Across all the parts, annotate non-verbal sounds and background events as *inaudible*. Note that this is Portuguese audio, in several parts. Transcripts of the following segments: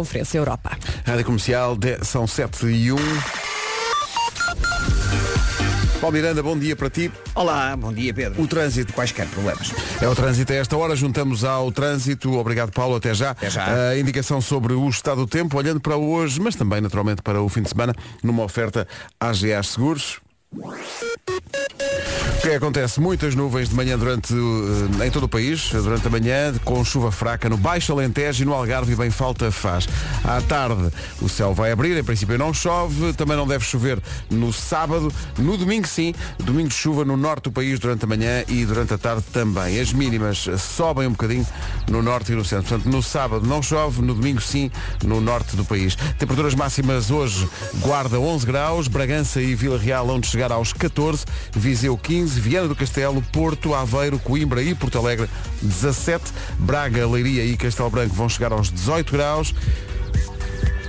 Conferência Europa. Rádio Comercial, de- são 7 e 1. Paulo Miranda, bom dia para ti. Olá, bom dia Pedro. O trânsito. Quaisquer problemas. É o trânsito a esta hora, juntamos ao trânsito. Obrigado Paulo, até já. Até já. A indicação sobre o estado do tempo, olhando para hoje, mas também naturalmente para o fim de semana, numa oferta AGA Seguros. Que acontece? Muitas nuvens de manhã durante uh, em todo o país, durante a manhã, com chuva fraca no Baixo Alentejo e no Algarve e bem falta faz. À tarde o céu vai abrir, em princípio não chove, também não deve chover no sábado, no domingo sim, domingo de chuva no norte do país durante a manhã e durante a tarde também. As mínimas sobem um bocadinho no norte e no centro. Portanto, no sábado não chove, no domingo sim, no norte do país. Temperaturas máximas hoje, Guarda 11 graus, Bragança e Vila Real onde chegar aos 14, Viseu 15, Viana do Castelo, Porto, Aveiro, Coimbra e Porto Alegre 17, Braga, Leiria e Castelo Branco vão chegar aos 18 graus.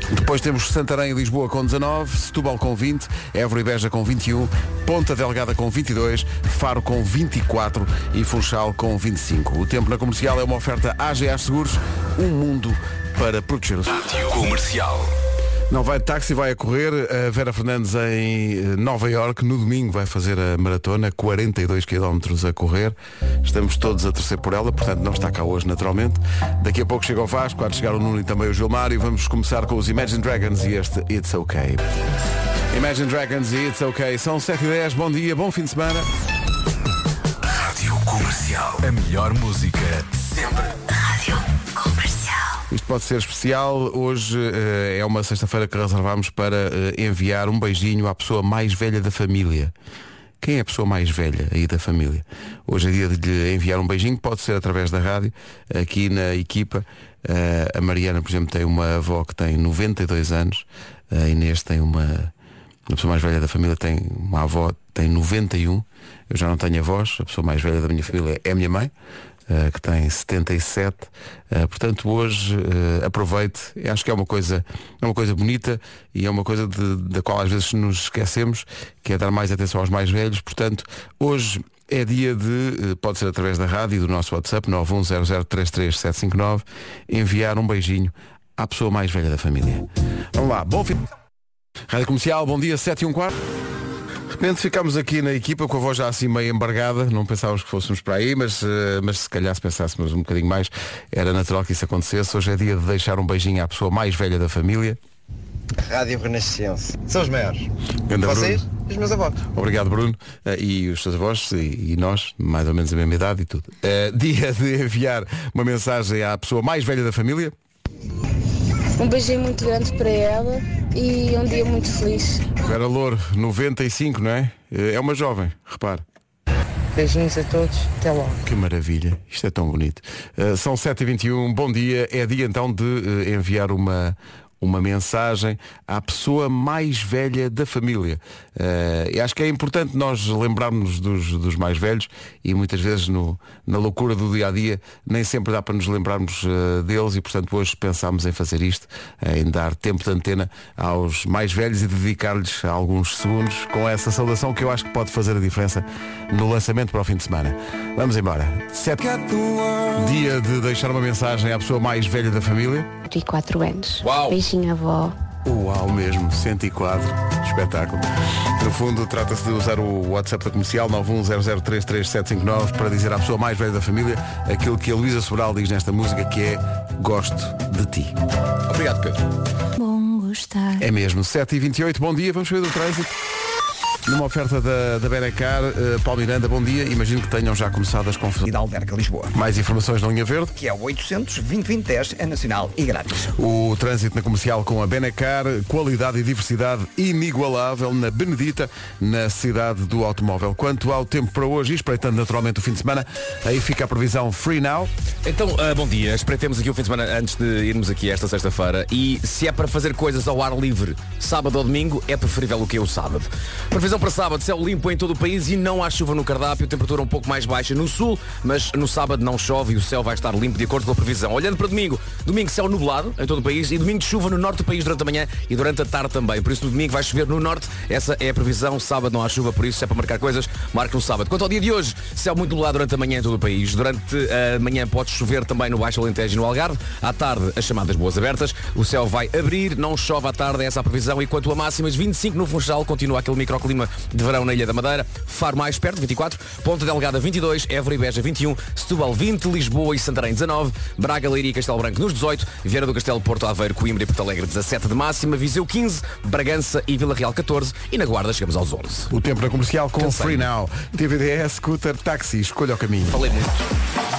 Depois temos Santarém e Lisboa com 19, Setúbal com 20, Évora e Beja com 21, Ponta Delgada com 22, Faro com 24 e Funchal com 25. O tempo na comercial é uma oferta AGA Seguros, um mundo para proteger o seu. Comercial. Não vai de táxi, vai a correr. A Vera Fernandes em eh, Nova York no domingo vai fazer a maratona, 42 km a correr. Estamos todos a torcer por ela, portanto não está cá hoje naturalmente. Daqui a pouco chega o Vasco, há de chegar o Nuno e também o Gilmar e vamos começar com os Imagine Dragons e este It's Okay. Imagine Dragons e It's Okay. São 7 e 10 bom dia, bom fim de semana. Rádio Comercial. A melhor música. Isto pode ser especial. Hoje eh, é uma sexta-feira que reservamos para eh, enviar um beijinho à pessoa mais velha da família. Quem é a pessoa mais velha aí da família? Hoje é dia de lhe enviar um beijinho, pode ser através da rádio, aqui na equipa. eh, a Mariana, por exemplo, tem uma avó que tem 92 anos, a Inês tem uma. A pessoa mais velha da família tem uma avó, tem 91. Eu já não tenho avós, a pessoa mais velha da minha família é a minha mãe, eh, que tem 77. Eh, portanto, hoje eh, aproveite. Acho que é uma coisa, é uma coisa bonita e é uma coisa de- da qual às vezes nos esquecemos, que é dar mais atenção aos mais velhos. Portanto, hoje é dia de, pode ser através da rádio e do nosso WhatsApp 910033759, enviar um beijinho à pessoa mais velha da família. Vamos lá, bom fim. Rádio Comercial, bom dia, 7 e um quarto. De repente ficámos aqui na equipa com a voz já assim meio embargada, não pensávamos que fôssemos para aí, mas, eh, mas se calhar se pensássemos um bocadinho mais, era natural que isso acontecesse. Hoje é dia de deixar um beijinho à pessoa mais velha da família. Rádio Renascença. São os maiores. Ganda Vocês, Bruno. os meus avós. Obrigado Bruno Eh, e os seus avós e, e nós, mais ou menos a mesma idade e tudo. Eh, *laughs* dia de enviar uma mensagem à pessoa mais velha da família. Um beijinho muito grande para ela e um dia muito feliz. Vera Louro, 95, não é? Eh, É uma jovem, repare. Beijinhos a todos, até logo. Que maravilha, isto é tão bonito. Uh, são 7h21, bom dia. É dia então de uh, enviar uma, uma mensagem à pessoa mais velha da família. Uh, e acho que é importante nós lembrarmos dos, dos mais velhos e muitas vezes no, na loucura do dia a dia nem sempre dá para nos lembrarmos uh, deles e portanto hoje pensámos em fazer isto, em dar tempo de antena aos mais velhos e dedicar-lhes alguns segundos com essa saudação que eu acho que pode fazer a diferença no lançamento para o fim de semana. Vamos embora. Sete... Dia de deixar uma mensagem à pessoa mais velha da família. 24 anos. Uau. Beijinho, avó. Uau mesmo, 104. Espetáculo. No fundo, trata-se de usar o WhatsApp da comercial 910033759 para dizer à pessoa mais velha da família aquilo que a Luísa Sobral diz nesta música que é Gosto de ti. Obrigado, Pedro. Bom gostar. É mesmo, 7h28, bom dia, vamos ver do trânsito. Numa oferta da, da Benacar, uh, Paulo Miranda, bom dia. Imagino que tenham já começado as confusões. E da Alberca Lisboa. Mais informações na linha verde. Que é o 800 2010 é nacional e grátis. O trânsito na comercial com a Benacar, qualidade e diversidade inigualável na Benedita, na cidade do automóvel. Quanto ao tempo para hoje, e espreitando naturalmente o fim de semana, aí fica a previsão Free Now. Então, ah, bom dia. Espreitemos aqui o fim de semana antes de irmos aqui esta sexta-feira. E se é para fazer coisas ao ar livre, sábado ou domingo, é preferível o que é o sábado. Previsão Previsão para sábado, céu limpo em todo o país e não há chuva no cardápio, temperatura um pouco mais baixa no sul, mas no sábado não chove e o céu vai estar limpo de acordo com a previsão. Olhando para domingo, domingo céu nublado em todo o país e domingo chuva no norte do país durante a manhã e durante a tarde também. Por isso no domingo vai chover no norte, essa é a previsão, sábado não há chuva, por isso se é para marcar coisas, marque no sábado. Quanto ao dia de hoje, céu muito nublado durante a manhã em todo o país. Durante a manhã pode chover também no Baixo Alentejo e no Algarve. À tarde, as chamadas boas abertas. O céu vai abrir, não chove à tarde, essa é a previsão. E quanto a máximas, 25 no Funchal, continua aquele microclima de verão na Ilha da Madeira. Faro mais perto, 24. Ponta Delgada, 22. Évora e Beja, 21. Setúbal, 20. Lisboa e Santarém, 19. Braga, Leiria e Castelo Branco, nos 18. Vieira do Castelo, Porto Aveiro, Coimbra e Porto Alegre, 17 de máxima. Viseu, 15. Bragança e Vila Real, 14. E na Guarda chegamos aos 11. O tempo na comercial com Cansei. Free Now. TVDS, scooter, táxi, escolha o caminho. Falei muito.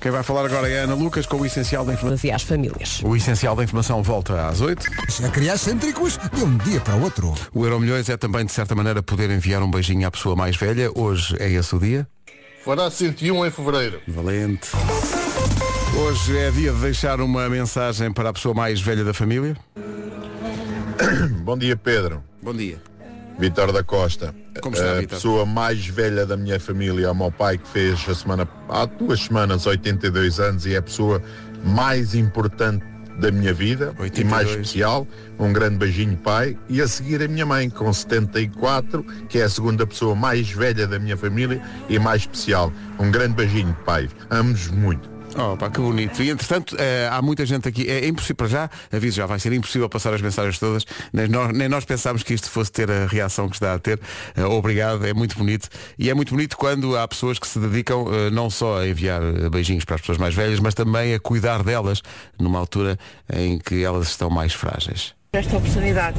Quem vai falar agora é a Ana Lucas com o essencial da informação. e às famílias. O essencial da informação volta às 8. A criar cêntricos de um dia para o outro. O Euro Milhões é também, de certa maneira, poder enviar um beijinho à pessoa mais velha. Hoje é esse o dia. Fará 101 em fevereiro. Valente. Hoje é dia de deixar uma mensagem para a pessoa mais velha da família. Bom dia, Pedro. Bom dia. Vitor da Costa. Está, a Vítor? pessoa mais velha da minha família o meu pai que fez a semana, há duas semanas 82 anos e é a pessoa mais importante da minha vida e 82. mais especial. Um grande beijinho, pai. E a seguir a minha mãe, com 74, que é a segunda pessoa mais velha da minha família e mais especial. Um grande beijinho, pai. Amo-vos muito. Oh, pá, que bonito. E entretanto, eh, há muita gente aqui. É impossível, para já, aviso já, vai ser impossível passar as mensagens todas. Nem nós, nem nós pensámos que isto fosse ter a reação que está a ter. Eh, obrigado, é muito bonito. E é muito bonito quando há pessoas que se dedicam eh, não só a enviar beijinhos para as pessoas mais velhas, mas também a cuidar delas numa altura em que elas estão mais frágeis. Esta oportunidade.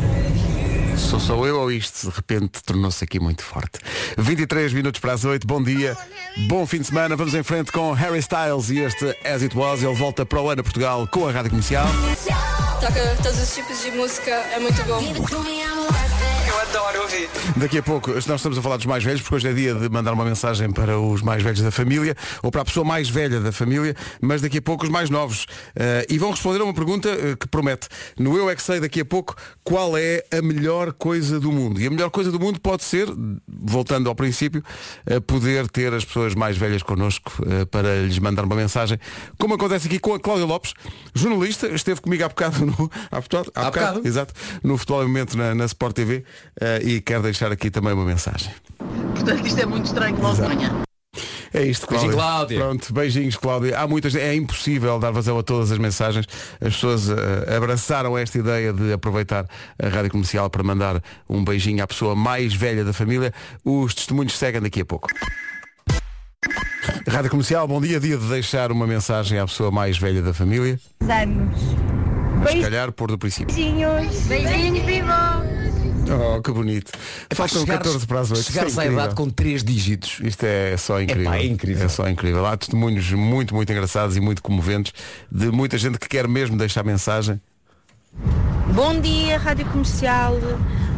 Sou só eu ou isto de repente tornou-se aqui muito forte. 23 minutos para as 8, bom dia, bom fim de semana, vamos em frente com Harry Styles e este As It Was, ele volta para o ano a Portugal com a Rádio Comercial. Toca todos os tipos de música, é muito bom. Eu adoro ouvir. Daqui a pouco, nós estamos a falar dos mais velhos, porque hoje é dia de mandar uma mensagem para os mais velhos da família, ou para a pessoa mais velha da família, mas daqui a pouco os mais novos. Eh, e vão responder a uma pergunta eh, que promete. No Eu é que sei daqui a pouco qual é a melhor coisa do mundo. E a melhor coisa do mundo pode ser, voltando ao princípio, eh, poder ter as pessoas mais velhas connosco para lhes mandar uma mensagem. Como acontece aqui com a Cláudia Lopes, jornalista, esteve comigo há bocado no. Há bocado, há Há bocado, bocado. exato, no Futebol em Momento na, na Sport TV eh, e quero deixar aqui também uma mensagem. Portanto, isto é muito estranho logo de manhã. É isto, Cláudia. Beijinho, Cláudia. Pronto, beijinhos, Cláudia. Há muitas, é impossível dar vazão a todas as mensagens. As pessoas eh, abraçaram esta ideia de aproveitar a rádio comercial para mandar um beijinho à pessoa mais velha da família. Os testemunhos seguem daqui a pouco. Rádio Comercial, bom dia, dia de deixar uma mensagem à pessoa mais velha da família. Anos. Mas se calhar pôr do princípio. Beijinhos. Beijinhos, viva! Oh, que bonito. Faltam 14 para as 8. Chegares à idade com 3 dígitos. Isto é só incrível. é incrível. É só incrível. Há testemunhos muito, muito engraçados e muito comoventes de muita gente que quer mesmo deixar mensagem. Bom dia, Rádio Comercial.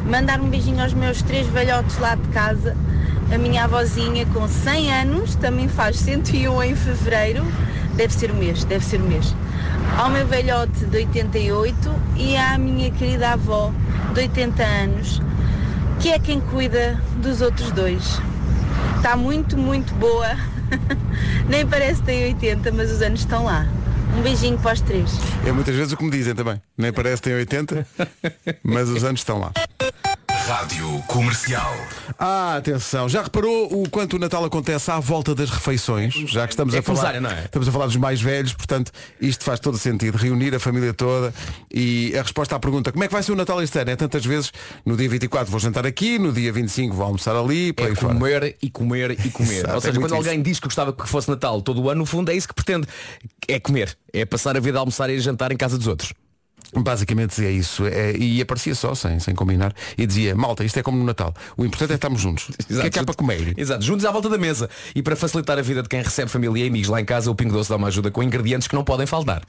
Mandar um beijinho aos meus três velhotes lá de casa. A minha avózinha com 100 anos, também faz 101 em fevereiro. Deve ser o mês, deve ser o mês. Ao meu velhote de 88 e à minha querida avó de 80 anos, que é quem cuida dos outros dois. Está muito, muito boa. *laughs* Nem parece que tem 80, mas os anos estão lá. Um beijinho para os três. É muitas vezes o que me dizem também. Nem parece que tem 80, *laughs* mas os anos estão lá. Rádio Comercial. Ah, atenção, já reparou o quanto o Natal acontece à volta das refeições? Já que estamos É a falar, não é? estamos a falar dos mais velhos, portanto, isto faz todo sentido, reunir a família toda e a resposta à pergunta, como é que vai ser o Natal este ano? É tantas vezes, no dia 24 vou jantar aqui, no dia 25 vou almoçar ali, por É fora. comer e comer e comer. Exato, Ou é seja, muito quando isso. alguém diz que gostava que fosse Natal todo o ano, no fundo é isso que pretende. É comer. É passar a vida a almoçar e a jantar em casa dos outros. Basicamente dizia isso é, e aparecia só, sem, sem combinar, e dizia, malta, isto é como no Natal, o importante é estarmos juntos. *laughs* O que é que há para comer? Exato, juntos à volta da mesa. E para facilitar a vida de quem recebe família e amigos lá em casa, o Pingo Doce dá uma ajuda com ingredientes que não podem faltar.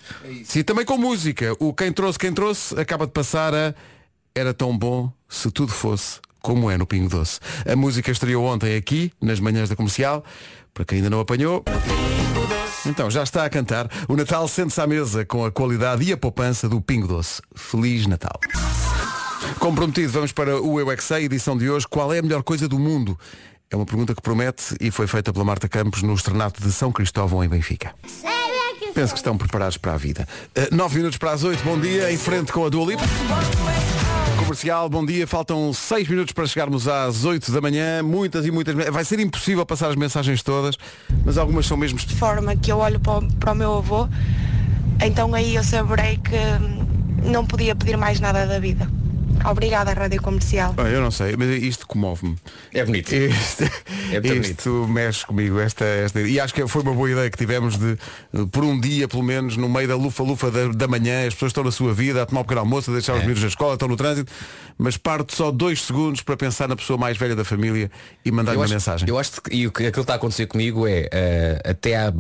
Sim, também com música. O Quem Trouxe, Quem Trouxe acaba de passar a Era tão bom se tudo fosse como é no Pingo Doce. A música estreou ontem aqui, nas manhãs da comercial. Para quem ainda não apanhou. Então, já está a cantar. O Natal sente-se à mesa com a qualidade e a poupança do Pingo Doce. Feliz Natal. Como prometido, vamos para o Eu é Sei, edição de hoje. Qual é a melhor coisa do mundo? É uma pergunta que promete e foi feita pela Marta Campos no Estrenato de São Cristóvão, em Benfica. Penso que estão preparados para a vida. Uh, nove minutos para as oito, bom dia, em frente com a Dua Lipa. Comercial, bom dia. Faltam seis minutos para chegarmos às 8 da manhã. Muitas e muitas. Vai ser impossível passar as mensagens todas, mas algumas são mesmo. de forma que eu olho para o, para o meu avô, então aí eu saberei que hum, não podia pedir mais nada da vida. Obrigada, Rádio Comercial. Ah, eu não sei, mas isto comove-me. É bonito. Isto, É isto mexe comigo, esta, esta. E acho que foi uma boa ideia que tivemos de, por um dia, pelo menos, no meio da lufa-lufa da, da manhã, as pessoas estão na sua vida, a tomar um pequeno almoço, a deixar os É. miúdos na escola, estão no trânsito, mas parte só dois segundos para pensar na pessoa mais velha da família e mandar-lhe uma acho, mensagem. eu acho que e o que aquilo que está a acontecer comigo é eh, até há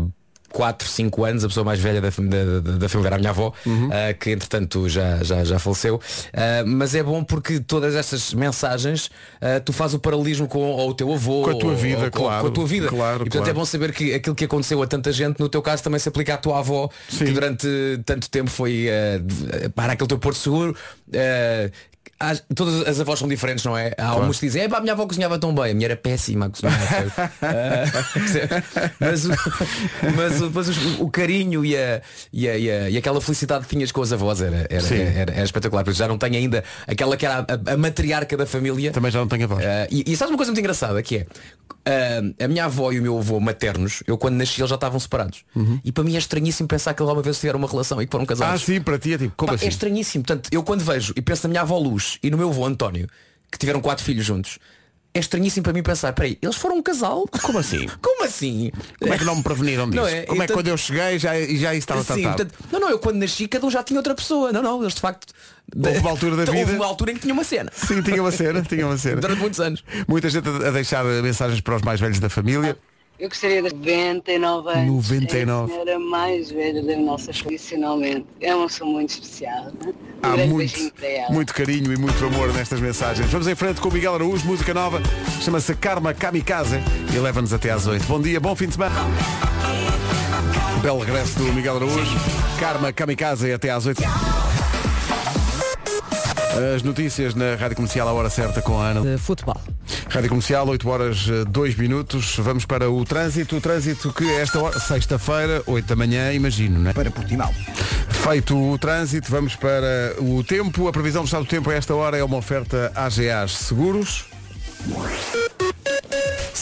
4, 5 anos, a pessoa mais velha da, da, da- família era a minha avó, Uhum. eh, que entretanto já, já, já faleceu. Eh, mas é bom porque todas estas mensagens eh, tu fazes o paralelismo com ou o teu avô Com a tua vida, ou claro, com a tua vida. claro, e portanto claro. é bom saber que aquilo que aconteceu a tanta gente, no teu caso também se aplica à tua avó, que durante tanto tempo foi para aquele teu porto seguro. Há- todas as avós são diferentes, não é? Há Claro. alguns que dizem, "Epá, a minha avó cozinhava tão bem, a minha era péssima a cozinhar. *laughs* Ah, mas o, mas, o- mas os- o carinho e, a, e, a- e a- e aquela felicidade que tinhas com as avós era, era, era, era espetacular. Por isso já não tenho ainda aquela que era a, a matriarca da família. Também já não tenho avós. Ah, e, e sabes uma coisa muito engraçada que é ah, a minha avó e o meu avô maternos, eu quando nasci eles já estavam separados. E para mim é estranhíssimo pensar que eles alguma vez tiveram uma relação e que foram casados. Ah, sim, para ti é tipo, como Pá, assim? É estranhíssimo. Portanto, eu quando vejo e penso na minha avó Luz e no meu avô António, que tiveram quatro filhos juntos, é estranhíssimo para mim pensar, peraí, eles foram um casal? Como assim? *laughs* Como assim? Como é que não me preveniram disso? Não é? Como é que Então- quando eu cheguei já, e já isso estava Sim, tratado? portanto, não, não, eu quando nasci cada um já tinha outra pessoa. Não, não, eles de facto. Houve uma altura da *laughs* Então, vida- Houve uma altura em que tinha uma cena. Sim, tinha uma cena, tinha uma cena. *laughs* Durante muitos anos. Muita gente a a deixar mensagens para os mais velhos da família. Eu gostaria de 99 anos. 99. É a senhora mais velha da nossa tradicionalmente. É uma pessoa muito especial. Né? Um Há muito, muito carinho e muito amor nestas mensagens. Vamos em frente com o Miguel Araújo, música nova, chama-se Karma Kamikaze e leva-nos até às 8. Bom dia, bom fim de semana. Belo regresso do Miguel Araújo. Karma Kamikaze até às 8. As notícias na Rádio Comercial à hora certa com a Ana. De futebol. Rádio Comercial, 8 horas 2 minutos. Vamos para o trânsito. O trânsito que a esta hora, sexta-feira, 8 da manhã, imagino, não é? Para Portimão. Feito o trânsito, vamos para o tempo. A previsão do estado do tempo a esta hora é uma oferta AGAs Seguros.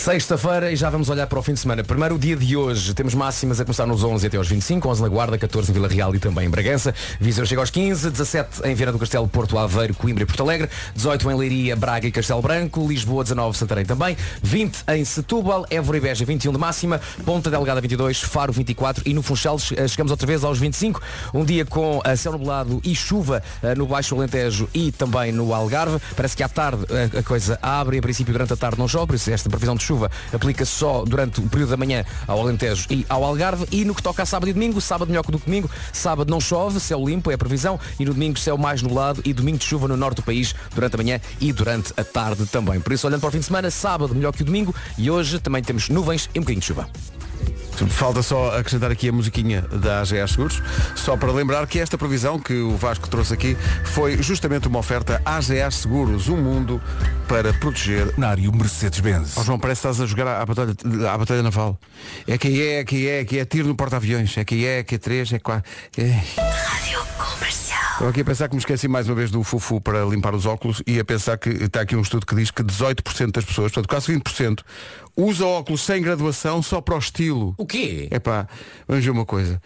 Sexta-feira e já vamos olhar para o fim de semana. Primeiro o dia de hoje, temos máximas a começar nos 11 até aos 25, 11 na Guarda, 14 em Vila Real e também em Bragança. Viseu chega aos 15, 17 em Viana do Castelo, Porto Aveiro, Coimbra e Porto Alegre, 18 em Leiria, Braga e Castelo Branco, Lisboa 19, Santarém também, 20 em Setúbal, Évora e Beja 21 de máxima, Ponta Delgada 22, Faro 24 e no Funchal che- chegamos outra vez aos 25. Um dia com eh, céu nublado e chuva eh, no Baixo Alentejo e também no Algarve. Parece que à tarde eh, a coisa abre, em princípio durante a tarde não chove, por isso esta previsão de chuva aplica só durante o período da manhã ao Alentejo e ao Algarve. E no que toca a sábado e domingo, sábado melhor que do domingo, sábado não chove, céu limpo é a previsão, e no domingo céu mais nublado e domingo de chuva no norte do país durante a manhã e durante a tarde também. Por isso, olhando para o fim de semana, sábado melhor que o domingo e hoje também temos nuvens e um bocadinho de chuva. Falta só acrescentar aqui a musiquinha da AGA Seguros, só para lembrar que esta previsão que o Vasco trouxe aqui foi justamente uma oferta AGA Seguros, um mundo para proteger. Nário Mercedes-Benz. Ó João, parece que estás a jogar à batalha, à batalha naval. É que é, é que é, que é tiro no porta-aviões, é que é, é que é três, é quatro. É... Rádio. Estou aqui a pensar que me esqueci mais uma vez do Fufu para limpar os óculos e a pensar que está aqui um estudo que diz que 18% das pessoas, portanto quase 20%, usa óculos sem graduação só para o estilo. O quê? É pá, vamos ver uma coisa.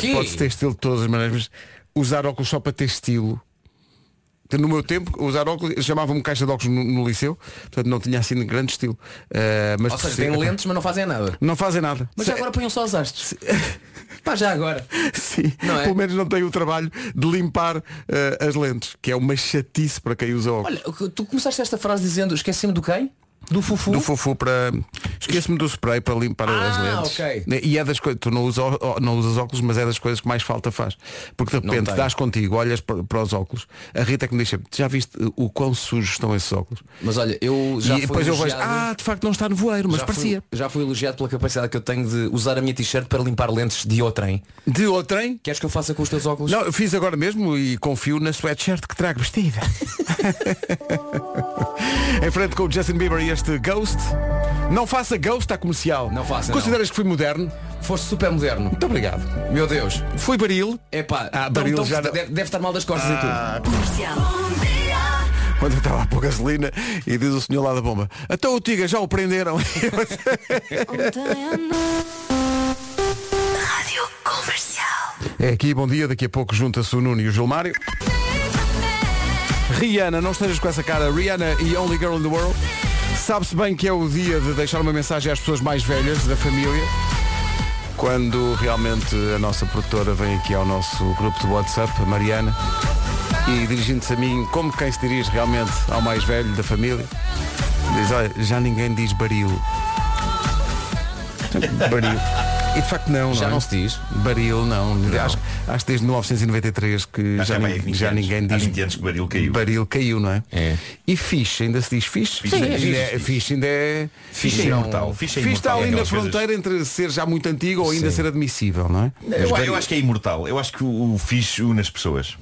Quê? Pode-se ter estilo de todas as maneiras, mas usar óculos só para ter estilo. No meu tempo, usar óculos, chamavam-me caixa de óculos no, no liceu, portanto não tinha assim grande estilo. Eh, mas Ou seja, têm *laughs* lentes, mas não fazem nada. Não fazem nada. Mas já agora ponham só os hastes. *laughs* Pá, já agora. *laughs* Sim, Não é? pelo menos não tem o trabalho de limpar eh, as lentes, que é uma chatice para quem usa óculos. Olha, tu começaste esta frase dizendo esqueci-me do quem? Do fufu? Do fufu para. Esqueço-me do spray para limpar as Ah, lentes. ok. E é das coisas. Tu não, usa, não usas óculos, mas é das coisas que mais falta faz. Porque de repente dás contigo, olhas para, para os óculos. A Rita que me sempre, já viste o quão sujos estão esses óculos? Mas olha, eu já e fui depois eu vejo, elogiado- ah, de facto não está no voeiro, mas já parecia. Fui, já fui elogiado pela capacidade que eu tenho de usar a minha t-shirt para limpar lentes de outrem. De outrem? Queres que eu faça com os teus óculos? Não, eu fiz agora mesmo e confio na sweatshirt que trago vestida. *laughs* *laughs* em frente com o Justin Bieber e este Ghost. Não faça Ghost à comercial. Não faça, Consideras que fui moderno? Foste super moderno. Muito obrigado. Meu Deus. Fui baril. É pá, Ah, baril já não- deve, deve estar mal das costas Ah, e tudo. Quando eu estava a pôr gasolina e diz o senhor lá da bomba, então o Tiga já o prenderam. *laughs* Rádio Comercial. é aqui, bom dia, daqui a pouco junta-se o Nuno e o Gilmário. Rihanna, não estejas com essa cara, Rihanna e Only Girl in the World. Sabe-se bem que é o dia de deixar uma mensagem às pessoas mais velhas da família. Quando realmente a nossa produtora vem aqui ao nosso grupo de WhatsApp, a Mariana, e dirigindo-se a mim, como quem se dirige realmente ao mais velho da família, diz, olha, já ninguém diz baril. *laughs* Baril. E de facto não, Já não, é? não se diz? Baril não. Acho, acho que desde 1993 que Acho já, que é nin- bem 20 já anos. ninguém Há diz. 20 anos que o baril caiu. Baril caiu, não é? É. E fixe, ainda se diz fixe? Fixe, ainda fixe, é, fixe. fixe ainda é. Fixe é não- imortal. Fixe é Fixe está imortal. ali na Aquelas coisas- fronteira entre ser já muito antigo ou ainda Sim. ser admissível, não é? Eu, eu acho que é imortal. Eu acho que o, o fixe une as pessoas.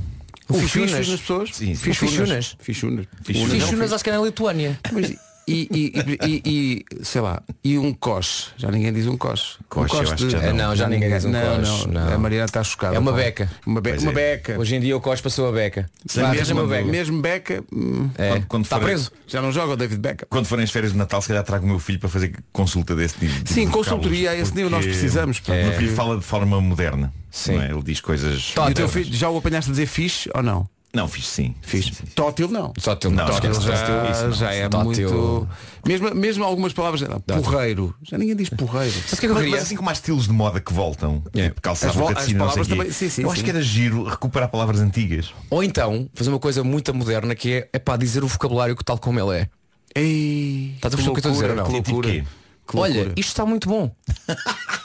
O Fichunas. fixe nas pessoas? Sim, sim. Fichunas. Fichunas. Fichunas. Fichunas acho que é na Lituânia. Mas, e, e, e, e, sei lá, e um coche. Já ninguém diz um coche. Coche, um eu acho que já não. Não, já ninguém diz um não, coche, Não, não. A Mariana está chocada. É uma beca. Uma, be Pois uma é. beca. Hoje em dia o Cos passou a beca. Sim, Vá, mesmo uma beca. Mesmo beca. hum, É. Quando- quando Está preso. Já não joga o David Beckham. Quando forem as férias de Natal, se calhar trago o meu filho para fazer consulta desse tipo. tipo Sim, de consultoria a esse nível nós precisamos, pá. O meu É. filho fala de forma moderna. Sim. é? Ele diz coisas. E o teu filho já o apanhaste a dizer fixe ou não? Não, fiz sim. Fixe. Tótil não. Só teu Não, Tótil esquece, já, tótil, isso não. já é Tótil. muito. Mesmo, mesmo algumas palavras. Porreiro. Já ninguém diz porreiro. O que é Mas, mas assim como há estilos de moda que voltam, É. tipo calçado As vo- boca de as sino, não sei também- sim, sim, eu sim. acho que era giro recuperar palavras antigas. Ou então, fazer uma coisa muito moderna que é, é para dizer o vocabulário tal como ele é. Ei, Estás a perceber o que eu estou a dizer ou não? Que Tipo loucura. Que Olha, loucura. isto está muito bom. *laughs*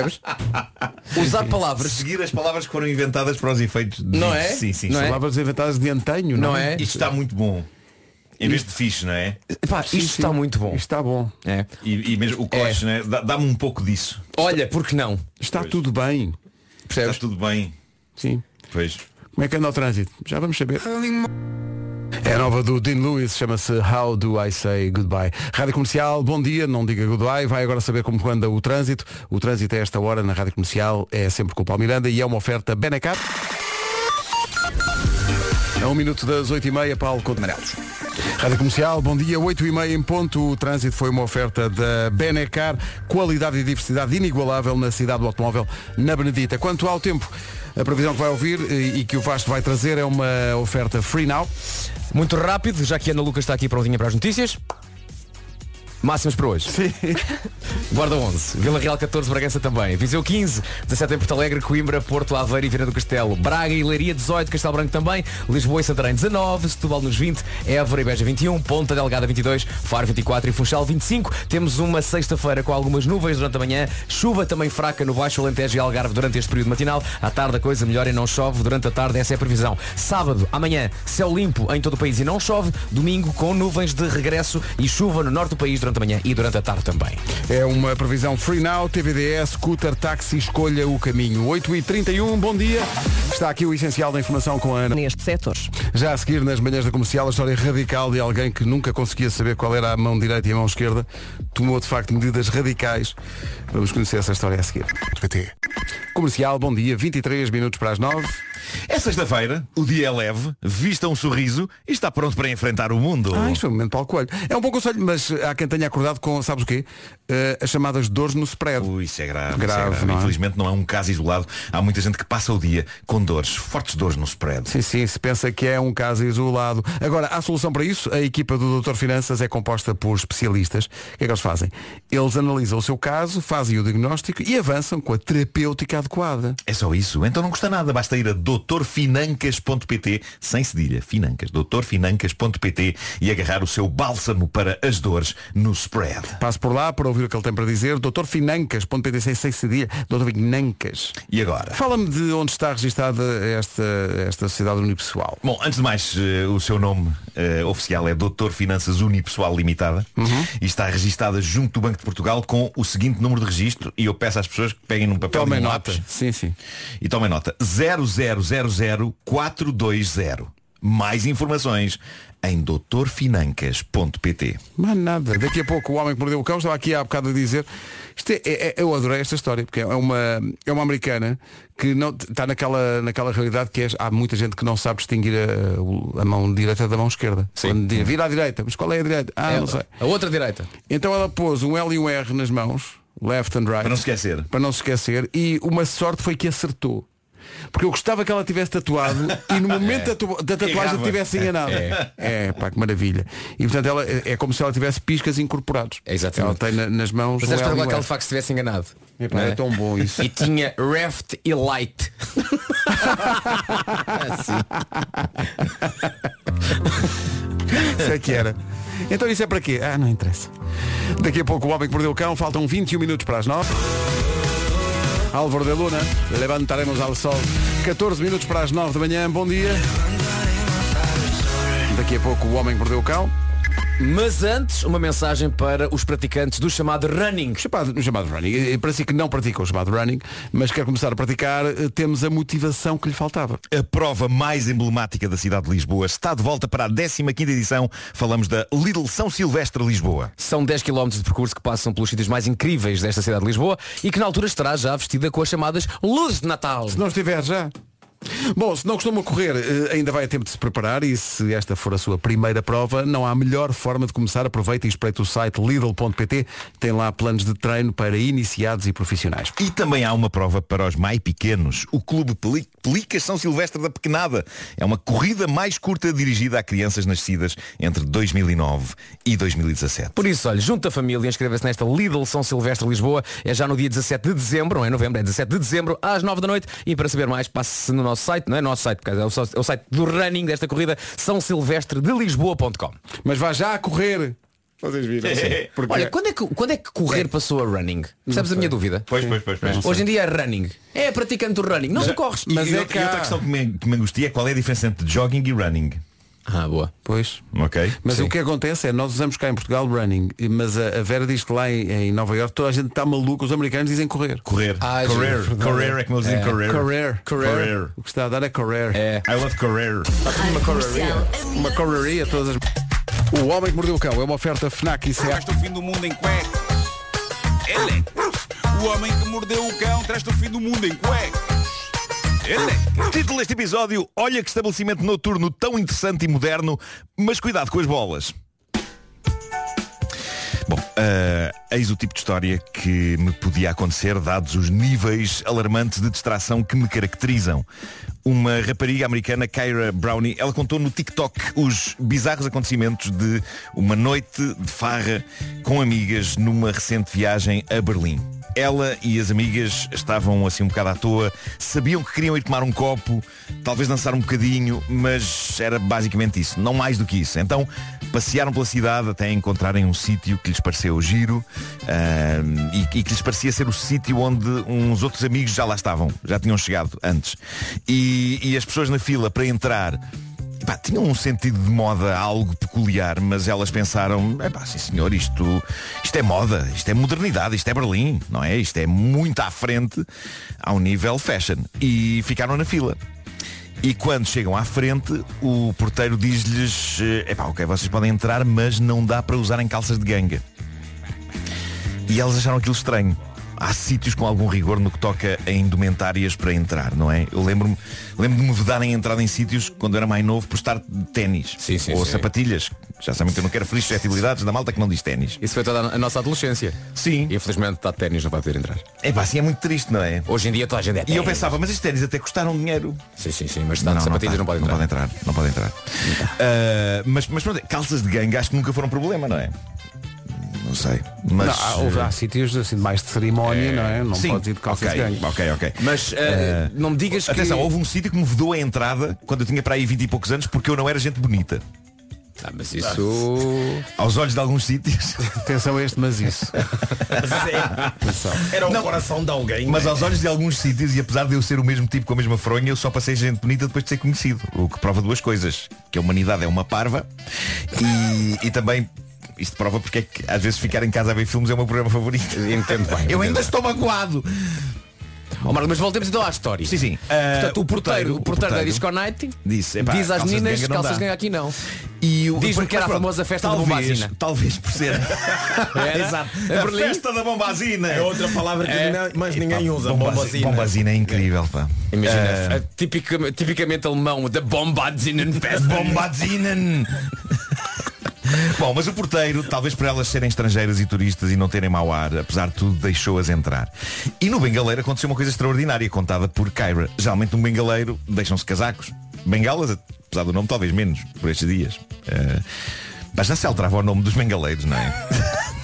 Percebes? *laughs* Usar palavras. Seguir as palavras que foram inventadas para os efeitos de Não é? Sim, sim, Não sim. é? Palavras inventadas de antanho, não, Não é? Isto está muito bom. Em vez de fixe, não é? Pá, Sim, isto sim. está muito bom. Isto está bom. É. E, e mesmo o coche, né? Dá- Dá-me um pouco disso. Olha, porque não? Está Pois. tudo bem. Percebes? Está tudo bem. Sim. Pois. Como é que anda o trânsito? Já vamos saber. É nova do Dean Lewis, chama-se How Do I Say Goodbye. Rádio Comercial, bom dia, não diga goodbye, vai agora saber como anda o trânsito. O trânsito a esta hora na Rádio Comercial é sempre com o Paulo Miranda e é uma oferta Benecar. A um minuto das 8h30, Paulo Couto Amarelos. Rádio Comercial, bom dia, 8h30 em ponto. O trânsito foi uma oferta da Benecar, qualidade e diversidade inigualável na cidade do automóvel, na Benedita. Quanto ao tempo, a previsão que vai ouvir e e que o Vasco vai trazer é uma oferta Free Now. Muito rápido, já que Ana Lucas está aqui prontinha para as notícias. Máximas para hoje. Sim. *laughs* Guarda 11, Vila Real 14, Bragança também. Viseu 15, 17 em Porto Alegre, Coimbra, Porto Aveiro e Viana do Castelo. Braga e Leiria 18, Castelo Branco também. Lisboa e Santarém 19, Setúbal nos 20, Évora e Beja 21, Ponta Delgada 22, Faro 24 e Funchal 25. Temos uma sexta-feira com algumas nuvens durante a manhã, chuva também fraca no Baixo Alentejo e Algarve durante este período matinal. À tarde a coisa melhora e não chove. Durante a tarde essa é a previsão. Sábado, amanhã, céu limpo em todo o país e não chove. Domingo com nuvens de regresso e chuva no norte do país durante a manhã e durante a tarde também. É uma previsão Free Now, TVDS, scooter, táxi, escolha o caminho. 8h31, bom dia. Está aqui o essencial da informação com a Ana. Neste setor. Já a seguir, nas manhãs da comercial, a história radical de alguém que nunca conseguia saber qual era a mão direita e a mão esquerda, tomou de facto medidas radicais. Vamos conhecer essa história a seguir. Comercial, bom dia, 23 minutos para as 9. É sexta-feira, o dia é leve, vista um sorriso e está pronto para enfrentar o mundo. Ah, isto foi um momento para o coelho. É um bom conselho, mas há quem tenha acordado com, sabes o quê? Eh, as chamadas dores no spread. Ui, isso é grave. Grave, isso é grave. não é? Infelizmente não é um caso isolado. Há muita gente que passa o dia com dores, fortes dores no spread. Sim, sim, se pensa que é um caso isolado. Agora, há solução para isso. A equipa do Doutor Finanças é composta por especialistas. O que é que eles fazem? Eles analisam o seu caso, fazem o diagnóstico e avançam com a terapêutica adequada. É só isso. Então não custa nada. Basta ir a doutorfinancas.pt, sem cedilha, financas, doutorfinancas.pt e agarrar o seu bálsamo para as dores no spread. Passo por lá para ouvir o que ele tem para dizer. Doutor Financas.pt sem sem cedilha. Doutor Financas. E agora? Fala-me de onde está registada esta, esta sociedade unipessoal. Bom, antes de mais, eh, o seu nome eh, oficial é Doutor Finanças Unipessoal Limitada e está registada junto do Banco de Portugal com o seguinte número de registro e eu peço às pessoas que peguem num papel Tomem e nota. lápis Sim, sim. e tomem nota 0000420 mais informações em doutorfinancas.pt Mas nada. Daqui a pouco o homem que mordeu o cão estava aqui há bocado a dizer. Isto é, é- é- eu adorei esta história, porque é uma, é uma americana que não está naquela, naquela realidade que é, há muita gente que não sabe distinguir a, a mão direita da mão esquerda. Quando diz, vira à direita, mas qual é a direita? Ah, É, não sei. A outra direita. Então ela pôs um L e um R nas mãos, left and right. Para não se esquecer. Para não se esquecer. E uma sorte foi que acertou. Porque eu gostava que ela tivesse tatuado e no momento da, tu- da tatuagem Errava. tivesse enganado. É. É, pá, que maravilha. E portanto ela é é como se ela tivesse piscas incorporados. É exatamente. Ela tem na- nas mãos. Mas esta L e um é que ele R. de facto estivesse enganado. Não é tão bom isso. E tinha Raft e Light. *laughs* Isso é que era. Então isso é para quê? Ah, não interessa. Daqui a pouco o Homem que Mordeu o Cão, faltam 21 minutos para as 9. Álvaro de Luna, levantaremos ao sol. 14 minutos para as 9 da manhã, bom dia. Daqui a pouco o Homem que Mordeu o Cão. Mas antes, uma mensagem para os praticantes do chamado running. Chamado, chamado running. E Para si que não pratica o chamado running, mas quer começar a praticar, eh, temos a motivação que lhe faltava. A prova mais emblemática da cidade de Lisboa está de volta para a 15ª edição. Falamos da Lidl São Silvestre Lisboa. São 10 km de percurso que passam pelos sítios mais incríveis desta cidade de Lisboa e que na altura estará já vestida com as chamadas luzes de Natal. Se não estiver já. Bom, se não costuma correr, eh, ainda vai a tempo de se preparar e se esta for a sua primeira prova, não há melhor forma de começar. Aproveite e espreite o site lidl.pt. Tem lá planos de treino para iniciados e profissionais. E também há uma prova para os mais pequenos. O Clube Peli- Pelicas São Silvestre da Pequenada. É uma corrida mais curta dirigida a crianças nascidas entre 2009 e 2017. Por isso, olha, junta a família, inscreva-se nesta Lidl São Silvestre Lisboa. É já no dia 17 de dezembro, não é novembro, é 17 de dezembro, às 9 da noite. E para saber mais, passe no nosso site, não é nosso site, porque é o, é o site do running desta corrida, são silvestredelisboa.com. Mas vá já a correr. Vocês viram? Porque- Olha, quando é, que, quando é que correr passou a running? Percebes a minha dúvida? Pois, pois, pois. pois. Hoje em dia é running. É praticante do running. Não Já- corres. E, e outra- e outra questão que me, que me angustia é qual é a diferença entre jogging e running. Ah, boa. Pois. Ok? Mas Sim. o que acontece é, nós usamos cá em Portugal running, mas a, a Vera diz que lá em, em Nova York toda a gente está maluca, os americanos dizem correr. Correr. Ah, correr. giro. Correr é como eles dizem É. correr. Correr. Correr. O que está a dar é correr. É. I love correr. Uma correria. Uma correria todas as... O Homem que Mordeu o Cão é uma oferta FNAC e Traz-te SEAT. o fim do mundo em cuecas. Ele. O homem que mordeu o cão traz-te o fim do mundo em cuecas. Ele. Título deste episódio, olha que estabelecimento noturno tão interessante e moderno, mas cuidado com as bolas. Bom, ah, eis o tipo de história que me podia acontecer dados os níveis alarmantes de distração que me caracterizam. Uma rapariga americana, Kyra Brownie, ela contou no TikTok os bizarros acontecimentos de uma noite de farra com amigas numa recente viagem a Berlim. Ela e as amigas estavam assim um bocado à toa, sabiam que queriam ir tomar um copo, talvez dançar um bocadinho, mas era basicamente isso, não mais do que isso. Então passearam pela cidade até encontrarem um sítio que lhes pareceu giro ah, e, e que lhes parecia ser o sítio onde uns outros amigos já lá estavam, já tinham chegado antes. E, e as pessoas na fila para entrar Epá, tinham um sentido de moda algo peculiar, mas elas pensaram, sim senhor, isto, isto é moda, isto é modernidade, isto é Berlim, não é? Isto é muito à frente ao nível fashion. E ficaram na fila. E quando chegam à frente, o porteiro diz-lhes, eh, epá, ok, vocês podem entrar, mas não dá para usarem calças de ganga. E elas acharam aquilo estranho. Há sítios com algum rigor no que toca a indumentárias para entrar, não é? Eu lembro-me lembro de me vedarem a entrada em sítios quando era mais novo por estar de ténis Sim, sim, ou sim. sapatilhas. Já sabem que eu não quero ferir suscetibilidades da malta que não diz ténis. Isso foi toda a nossa adolescência. Sim. E infelizmente está de ténis, não vai poder entrar. É pá, assim é muito triste, não é? Hoje em dia toda a gente é E eu ténis. pensava, mas estes ténis até custaram dinheiro. Sim, sim, sim, mas está de sapatilhas não, tá, pode entrar. Não pode entrar, não pode entrar. Ah, mas, mas pronto, calças de ganga acho que nunca foram problema, não é? Não sei. Mas Não, há, houve- há sítios assim de mais de cerimónia, não é? Não Sim, podes ir de calças ok, de gangue. ok, ok. Mas, eh, Eh, não me digas que- Atenção, houve um sítio que me vedou a entrada quando eu tinha para aí 20 e poucos anos porque eu não era gente bonita. Ah, mas isso. Aos olhos de alguns sítios. *laughs* Atenção a este, mas isso. Era o coração de alguém. Mas né? aos olhos de alguns sítios, e apesar de eu ser o mesmo tipo com a mesma fronha, eu só passei gente bonita depois de ser conhecido. O que prova duas coisas. Que a humanidade é uma parva e, e também. Isto prova porque é que às vezes ficar em casa a ver filmes é o meu programa favorito. Entendo bem. Eu ainda estou magoado. Marco, mas voltemos então à história. Sim, sim. Ah, Portanto, o porteiro, o porteiro da porteiro Disco Night disse, epá, diz às meninas não calças gangue aqui não. E o- Diz-me depois- que era a famosa festa talvez, da bombazina. Talvez por ser. *laughs* Era? Exato. A Berlim? festa da bombazina. É outra palavra que É. Epá, ninguém usa. bombazi- Bombazina. Bombazina é incrível, pá. Imagina, Ah, é tipica- tipicamente alemão, da Bombazinen Fest. Bombazinen. *laughs* Bom, mas o porteiro, talvez por elas serem estrangeiras e turistas e não terem mau ar, apesar de tudo, deixou-as entrar. E no bengaleiro aconteceu uma coisa extraordinária, contada por Kyra. Geralmente um bengaleiro deixam-se casacos. Bengalas, apesar do nome, talvez menos, por estes dias. Eh, mas já se alterava o nome dos bengaleiros, não é? *laughs*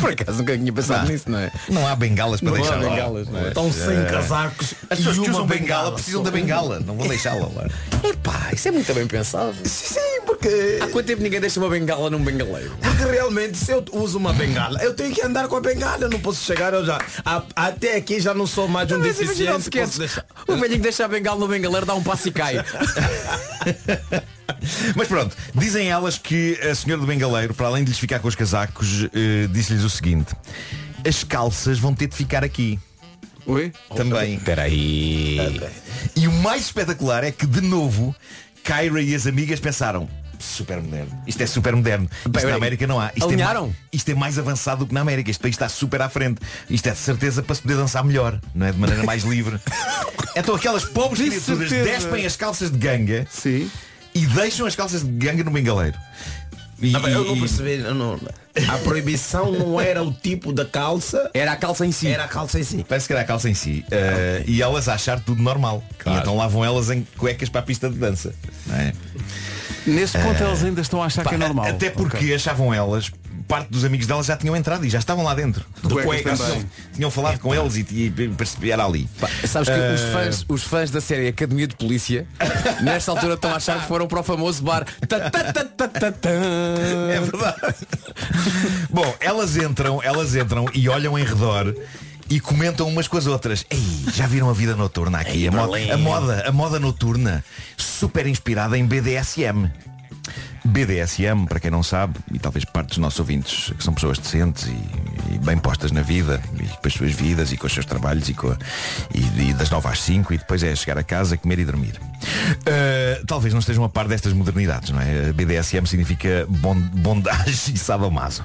Por acaso nunca tinha pensado Não. nisso, não é? Não há bengalas para Não há deixar lá. bengalas, não é? Estão sem Eh, casacos. As pessoas que usam bengala bengala precisam da bengala, não vão deixá-la lá. Epá, isso é muito bem pensado. Sim, porque, Há quanto tempo ninguém deixa uma bengala num bengaleiro? porque realmente se eu uso uma bengala, eu tenho que andar com a bengala, eu não posso chegar, eu já. a- até aqui já não sou mais um Mas deficiente. que é. posso deixar. O velhinho que deixa a bengala no bengaleiro dá um passo e cai. *laughs* Mas pronto, dizem elas que a senhora do bengaleiro, para além de lhes ficar com os casacos, eh, disse-lhes o seguinte. As calças vão ter de ficar aqui. Oi? Também. Espera aí. E o mais espetacular é que, de novo, Kyra e as amigas pensaram super moderno. Isto é super moderno. Isto Peraí, na América não há. Isto é, mais, isto é mais avançado do que na América. Este país está super à frente. Isto é de certeza para se poder dançar melhor, não é? De maneira mais livre. *laughs* Então aquelas pobres De criaturas certeza. despem as calças de ganga Sim. E deixam as calças de ganga no bengaleiro. E, Não, mas eu não percebi. eu não- *laughs* a proibição não era o tipo da calça, Era a calça em si. era a calça em si. Parece que era a calça em si. Eh, e elas a achar tudo normal. E então lá vão elas em cuecas para a pista de dança. é? Nesse ponto eles ainda estão a achar Pá, que é normal. Até porque Ok. achavam elas, parte dos amigos delas já tinham entrado e já estavam lá dentro. De Cuecas cuecas. também. Tinham, tinham falado com eles e, e percebi era ali. Pá, sabes que os, Eh, fãs, os fãs da série Academia de Polícia *laughs* nesta altura estão a achar que foram para o famoso bar Ta, ta, ta, ta, ta, ta. É verdade. Bom, elas entram, elas entram e olham em redor e comentam umas com as outras. Ei, já viram a vida noturna aqui? Ei, a, mo- Berlim. a moda, a moda noturna, super inspirada em BDSM. BDSM, para quem não sabe, e talvez parte dos nossos ouvintes, que são pessoas decentes e, e bem postas na vida, e com as suas vidas e com os seus trabalhos e, a- e- e das 9 às 5 e depois é chegar a casa, comer e dormir. Uh, talvez não estejam a par destas modernidades, não é? BDSM significa bon- bondage *laughs* e sadomaso.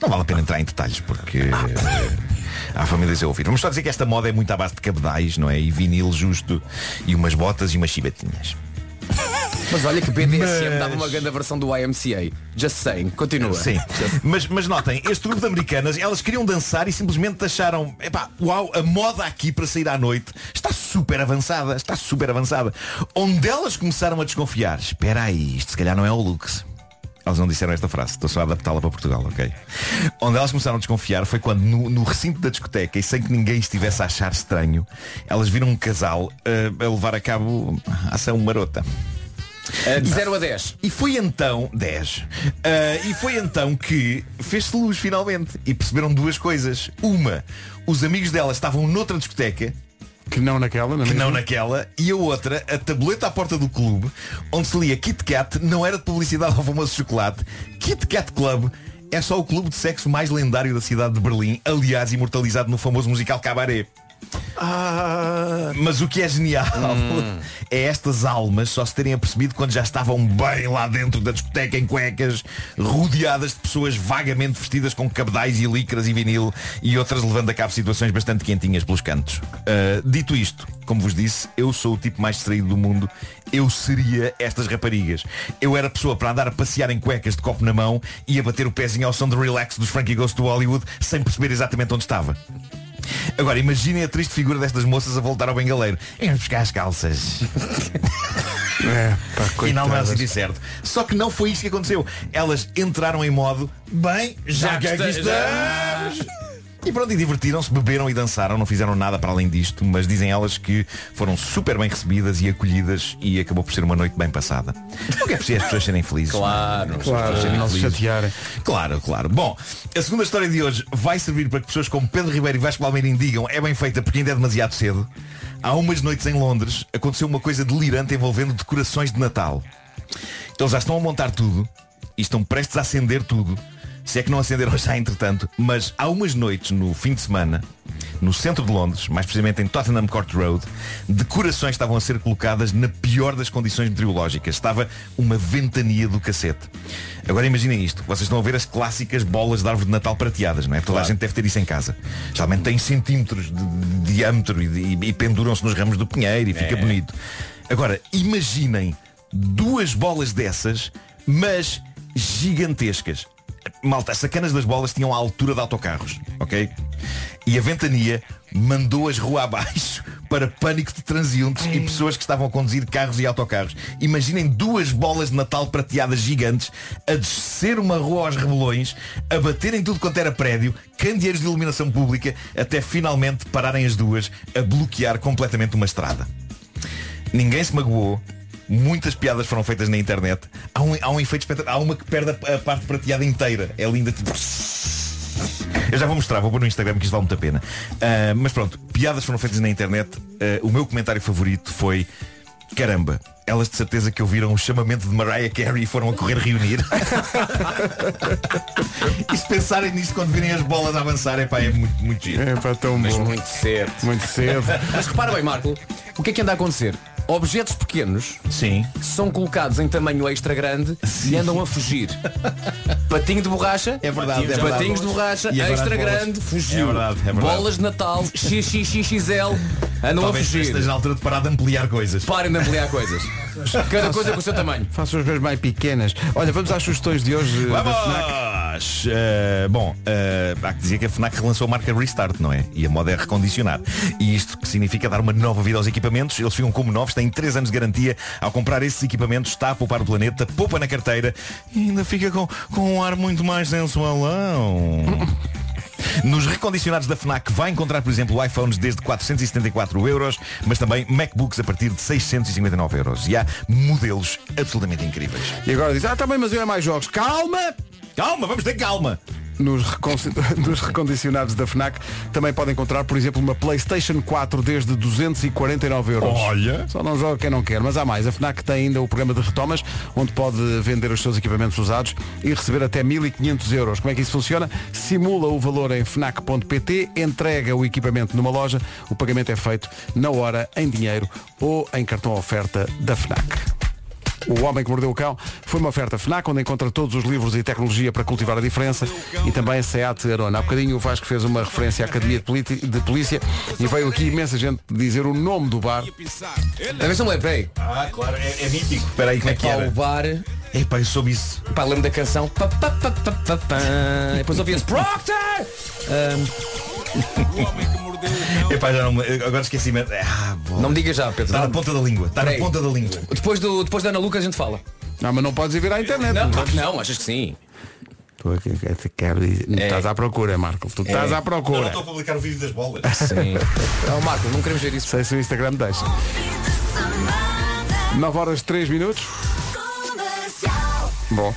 Não vale a pena entrar em detalhes porque eh, há famílias a ouvir. Vamos só dizer que esta moda é muito à base de cabedais, não é? E vinil justo e umas botas e umas chibatinhas. Mas olha que BDSM Mas- dava uma grande versão do YMCA. Just saying. Continua. Sim. Mas, mas notem, este grupo de americanas, elas queriam dançar e simplesmente acharam, epá, uau, a moda aqui para sair à noite está super avançada, está super avançada. Onde elas começaram a desconfiar, espera aí, isto se calhar não é o Lux. Elas não disseram esta frase, estou só a adaptá-la para Portugal, ok? Onde elas começaram a desconfiar foi quando no, no recinto da discoteca e sem que ninguém estivesse a achar estranho, elas viram um casal eh, a levar a cabo a ação marota. Eh, de 0 a 10. E foi então 10 Ah, E foi então que fez-se luz finalmente. E perceberam duas coisas. Uma, os amigos dela estavam noutra discoteca. Que não naquela, não é Que mesmo? não naquela. E a outra, a tableta à porta do clube Onde se lia Kit Kat Não era de publicidade *laughs* ao famoso chocolate. Kit Kat Club é só o clube de sexo mais lendário da cidade de Berlim Aliás, imortalizado no famoso musical Cabaret mas o que é genial é estas almas só se terem apercebido quando já estavam bem lá dentro da discoteca em cuecas, rodeadas de pessoas vagamente vestidas com cabedais e licras e vinil e outras levando a cabo situações bastante quentinhas pelos cantos. Uh, dito isto, como vos disse, eu sou o tipo mais distraído do mundo. Eu seria estas raparigas. Eu era pessoa para andar a passear em cuecas de copo na mão e a bater o pezinho ao som de relax dos Frankie Goes to Hollywood sem perceber exatamente onde estava. Agora, imaginem a triste figura destas moças a voltar ao bengaleiro. É buscar as calças. *laughs* É, pá, *laughs* Final não é o coitadas. sítio certo. Só que não foi isso que aconteceu. Elas entraram em modo, bem, já, Já que que aqui está- estamos. E pronto, e divertiram-se, beberam e dançaram, não fizeram nada para além disto, mas dizem elas que foram super bem recebidas e acolhidas e acabou por ser uma noite bem passada. O que é preciso as pessoas serem felizes. Claro, As pessoas Claro, serem não se felizes. chatearem. Claro, claro. Bom, a segunda história de hoje vai servir para que pessoas como Pedro Ribeiro e Vasco Palmeirim digam é bem feita porque ainda é demasiado cedo. Há umas noites em Londres aconteceu uma coisa delirante envolvendo decorações de Natal. Então já estão a montar tudo e estão prestes a acender tudo. Se é que não acenderam já entretanto, mas há umas noites no fim de semana, no centro de Londres, mais precisamente em Tottenham Court Road, decorações estavam a ser colocadas na pior das condições meteorológicas. Estava uma ventania do cacete. Agora imaginem isto, vocês estão a ver as clássicas bolas de árvore de Natal prateadas, não é? Toda a gente deve ter isso em casa. Geralmente tem centímetros de, de diâmetro e, e- e penduram-se nos ramos do pinheiro e fica bonito. Agora, imaginem duas bolas dessas, mas gigantescas. Malta, as sacanas das bolas tinham a altura de autocarros, ok? E a ventania mandou-as rua abaixo *laughs* para pânico de transeuntes e pessoas que estavam a conduzir carros e autocarros. Imaginem duas bolas de Natal prateadas gigantes a descer uma rua aos rebolões, a baterem tudo quanto era prédio, candeeiros de iluminação pública, até finalmente pararem as duas a bloquear completamente uma estrada. Ninguém se magoou. Muitas piadas foram feitas na internet. Há um, há um efeito espetacular. Há uma que perde a, a parte prateada inteira. É linda. Tipo... Eu já vou mostrar, vou pôr no Instagram que isto vale muito a pena. Ah, mas pronto, piadas foram feitas na internet. Ah, o meu comentário favorito foi Caramba, elas de certeza que ouviram o chamamento de Mariah Carey e foram a correr reunir. *laughs* e se pensarem nisto quando virem as bolas a avançar, é pá, é muito, muito giro. É pá, tão Mas bom. muito cedo. Muito cedo. *laughs* Mas repara bem, Marco, o que é que anda a acontecer? Objetos pequenos Sim. são colocados em tamanho extra grande e andam a fugir. *laughs* Patinho de borracha, É verdade, é verdade. patinhos de borracha, E extra bolas. grande, fugiu. É verdade, é verdade. Bolas de Natal, XXXL, andam Talvez a fugir. esteja na altura de parar de ampliar coisas. Parem de ampliar coisas. *laughs* Cada coisa com o seu tamanho. Faço as coisas mais pequenas. Olha, vamos às sugestões de hoje eh, Vamos! Eh, bom, eh, há que dizer que a FNAC relançou a marca Restart, não é? E a moda é recondicionar. E isto que significa dar uma nova vida aos equipamentos. Eles ficam como novos, têm 3 anos de garantia. Ao comprar esses equipamentos, está a poupar o planeta, poupa na carteira e ainda fica com, com um ar muito mais sensualão. Nos recondicionados da FNAC vai encontrar, por exemplo, iPhones desde 474 euros, mas também MacBooks a partir de 659 euros. E há modelos absolutamente incríveis. E agora diz, ah, também, mas eu é mais jogos. Calma! Calma, vamos ter calma. Nos, recon- *laughs* nos recondicionados da FNAC também pode encontrar, por exemplo, uma Playstation 4 desde 249 euros. Olha. Só não joga quem não quer, mas há mais. A FNAC tem ainda o programa de retomas, onde pode vender os seus equipamentos usados e receber até 1500 euros. Como é que isso funciona? Simula o valor em FNAC.pt, entrega o equipamento numa loja, o pagamento é feito na hora, em dinheiro ou em cartão oferta da FNAC. O Homem que Mordeu o Cão foi uma oferta FNAC, onde encontra todos os livros e tecnologia para cultivar a diferença e também SEAT Arona. Há bocadinho o Vasco fez uma referência à Academia de, de Polícia e veio aqui imensa gente dizer o nome do bar. A ver se me lembro, peraí. Ah, claro, é, é mítico. Espera aí, como é que era? o bar. Epá, eu soube isso. Pá, lembro da canção. Pá, pá, pá, pá, pá, pá. E depois ouvia-se Proctor! Ahm, *laughs* Epá, já não me... Agora esqueci -me. Ah, bom. não me diga já, Pedro. Está na ponta da língua. Está na Peraí. ponta da língua. Depois, do, depois da Ana Lucas a gente fala. Não, mas não podes ir vir à internet. Não, não claro que podes. não, achas que sim. Tu aqui- que- quero dizer- É. Estás à procura, Marco. Tu estás à Eu não procura. estou a publicar o vídeo das bolas. Sim. *laughs* Não, Marco, não queremos ver isso. Sei se o Instagram deixa. 9 horas 3 minutos. Bom.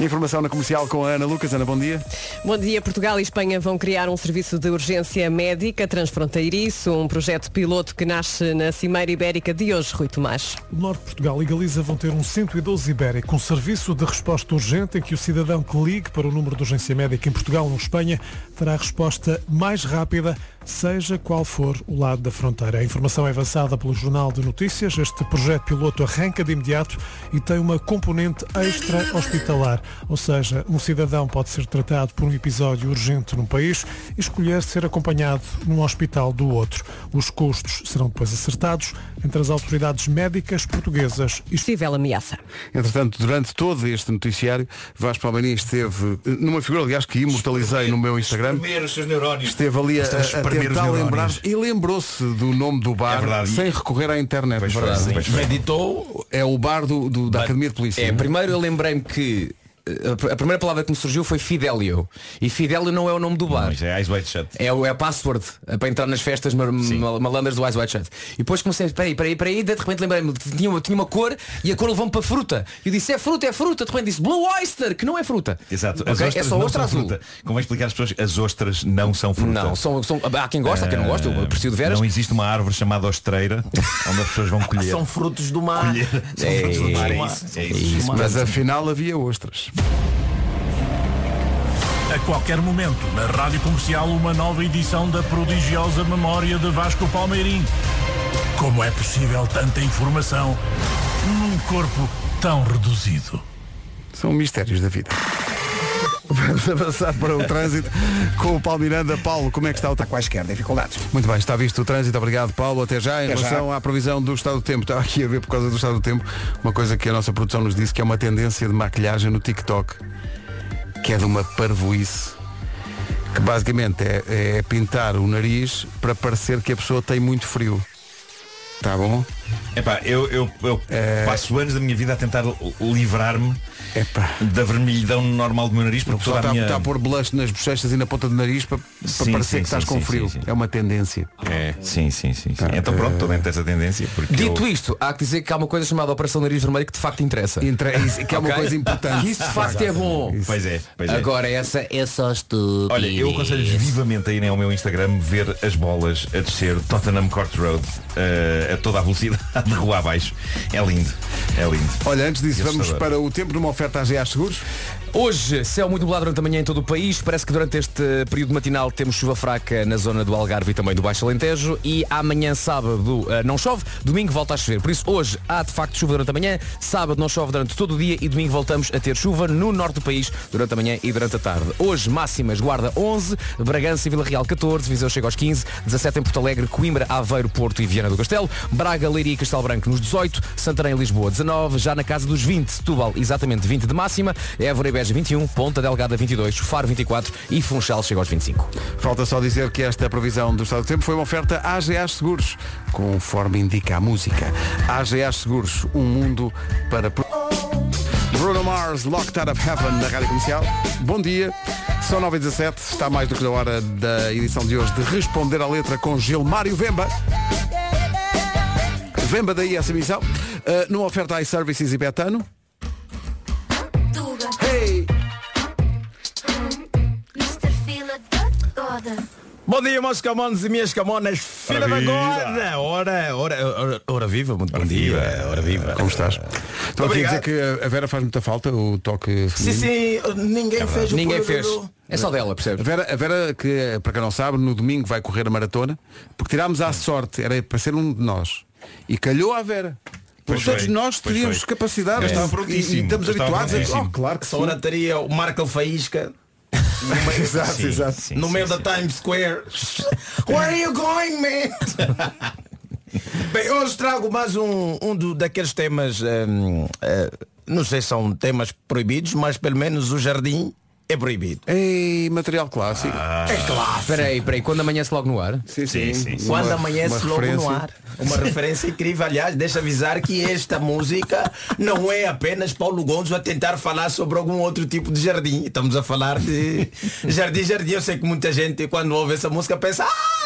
Informação na comercial com a Ana Lucas. Ana, bom dia. Bom dia. Portugal e Espanha vão criar um serviço de urgência médica transfronteiriço, um projeto piloto que nasce na Cimeira Ibérica de hoje, Rui Tomás. O Norte de Portugal e Galiza vão ter um 112 ibérico, um serviço de resposta urgente em que o cidadão que ligue para o número de urgência médica em Portugal ou Espanha terá a resposta mais rápida seja qual for o lado da fronteira. A informação é avançada pelo Jornal de Notícias. Este projeto piloto arranca de imediato e tem uma componente extra-hospitalar, ou seja, um cidadão pode ser tratado por um episódio urgente num país e escolher ser acompanhado num hospital do outro. Os custos serão depois acertados entre as autoridades médicas portuguesas e possível ameaça. Entretanto, durante todo este noticiário, Vasco Palmeirinho esteve eh, numa figura, aliás, que imortalizei no meu Instagram. Espremer os seus neurónios. Esteve ali a, a tentar lembrar e lembrou-se do nome do bar É sem recorrer à internet. Pois Verdade. pois. Meditou. É o bar do, do- da Academia de Polícia. É, primeiro eu lembrei-me que a primeira palavra que me surgiu foi Fidelio. E Fidelio não é o nome do bar. Não, é Eyes Wide Shut. É, o- é a password eh, para entrar nas festas mar- mal- malandras do Ice White Shut. E depois comecei, peraí, peraí, peraí, de repente lembrei-me que tinha, uma- tinha uma cor e a cor levou-me para fruta. E eu disse, é fruta, é fruta. De repente disse Blue Oyster, que não é fruta. Exato. Ok? As É ostras só ostra azul. fruta. Convém explicar às pessoas, as ostras não são fruta. Não, são, são, há quem gosta, há quem não gosta, eu Eh, aprecio de veras. Não existe uma árvore chamada ostreira onde as pessoas vão *laughs* colher. São frutos do mar. Colher. São É, frutos do mar, é é isso. É isso. Mas afinal havia ostras. A qualquer momento, na Rádio Comercial, uma nova edição da prodigiosa memória de Vasco Palmeirim. Como é possível tanta informação num corpo tão reduzido? São mistérios da vida. Vamos avançar para o trânsito com o Paulo Miranda. Paulo, como é que está o Há quaisquer dificuldades. Muito bem, está visto o trânsito. Obrigado, Paulo. Até já. Em Até já. relação à previsão do estado do tempo, estava aqui a ver por causa do estado do tempo, uma coisa que a nossa produção nos disse que é uma tendência de maquilhagem no TikTok, que é de uma parvoíce, que basicamente é, é pintar o nariz para parecer que a pessoa tem muito frio. Tá bom? Epá, eu, eu, eu passo anos da minha vida a tentar livrar-me da vermelhidão normal do meu nariz O porque pessoal toda a está, minha... está a pôr blush nas bochechas e na ponta do nariz para, para Sim, parecer sim, que estás sim, com sim, frio. sim, sim. É uma tendência. É, sim, sim, sim. sim. Então pronto, estou dentro dessa tendência. Porque Dito eu... isto, há que dizer que há uma coisa chamada Operação Nariz Vermelho que de facto interessa. Inter- isso- que é uma Ok? coisa importante. Isso de facto é bom. Pois é, pois é. Agora essa é só estúpido. Olha, eu aconselho vivamente a irem ao meu Instagram ver as bolas a descer Tottenham Court Road eh, a toda a velocidade *laughs* de rua abaixo. É lindo, é lindo. Olha, antes disso, vamos para o tempo numa oferta à GA Seguros. Hoje, céu muito nublado durante a manhã em todo o país. Parece que durante este período matinal temos chuva fraca na zona do Algarve e também do Baixo Alentejo. E amanhã, sábado, eh, não chove. Domingo volta a chover. Por isso, hoje há de facto chuva durante a manhã. Sábado não chove durante todo o dia. E domingo voltamos a ter chuva no norte do país durante a manhã e durante a tarde. Hoje, máximas, Guarda 11, Bragança e Vila Real 14, Viseu chega aos 15, 17 em Porto Alegre, Coimbra, Aveiro, Porto e Viana do Castelo, Braga, Leiria e Castelo Branco nos 18, Santarém e Lisboa 19, já na casa dos 20, Setúbal exatamente 20 de máxima, Évora e Beja 21, Ponta Delgada 22, Faro 24 e Funchal chega aos 25. Falta só dizer que esta previsão do estado do tempo foi uma oferta AGA Seguros, conforme indica a música. AGA Seguros, um mundo para... Bruno Mars, Locked Out of Heaven, na Rádio Comercial. Bom dia, são 9 e 17 está mais do que na hora da edição de hoje de responder à letra com Gilmário Vemba. Vemba daí essa missão. Uh, numa oferta iServices e Betano. Bom dia, meus camões e minhas camonas, filha da gorda! Ora, ora, ora, ora viva, muito bom dia, ora viva. Como estás? Estou aqui a dizer que a Vera faz muita falta, o toque Sim, feminino. sim, ninguém fez o Ninguém fez. do- É só dela, percebes? A Vera, a Vera, que para quem não sabe, no domingo vai correr a maratona, porque tirámos à sorte, era para ser um de nós. E calhou à Vera. Pois Porque todos foi, nós pois teríamos foi. capacidade Eu estava e- prontíssimo, e, estamos eu estava habituados a prontíssimo. oh, claro que sim. hora teria o Marco Faísca *laughs* exato, Sim, exato. sim, no sim, meio sim. da Times Square. Where are you going, man? *laughs* Bem, hoje trago mais um, um do- daqueles temas, hum, eh, não sei se são temas proibidos, mas pelo menos o jardim é proibido. Ei, material clássico. É claro. Espera aí, espera aí, quando amanhece logo no ar? sim, sim, sim. Quando Uma- amanhece uma logo no referência. ar. Uma referência incrível, aliás, deixa avisar que esta música não é apenas Paulo Gonzo a tentar falar sobre algum outro tipo de jardim. Estamos a falar de jardim, jardim. Eu sei que muita gente quando ouve essa música pensa, ah,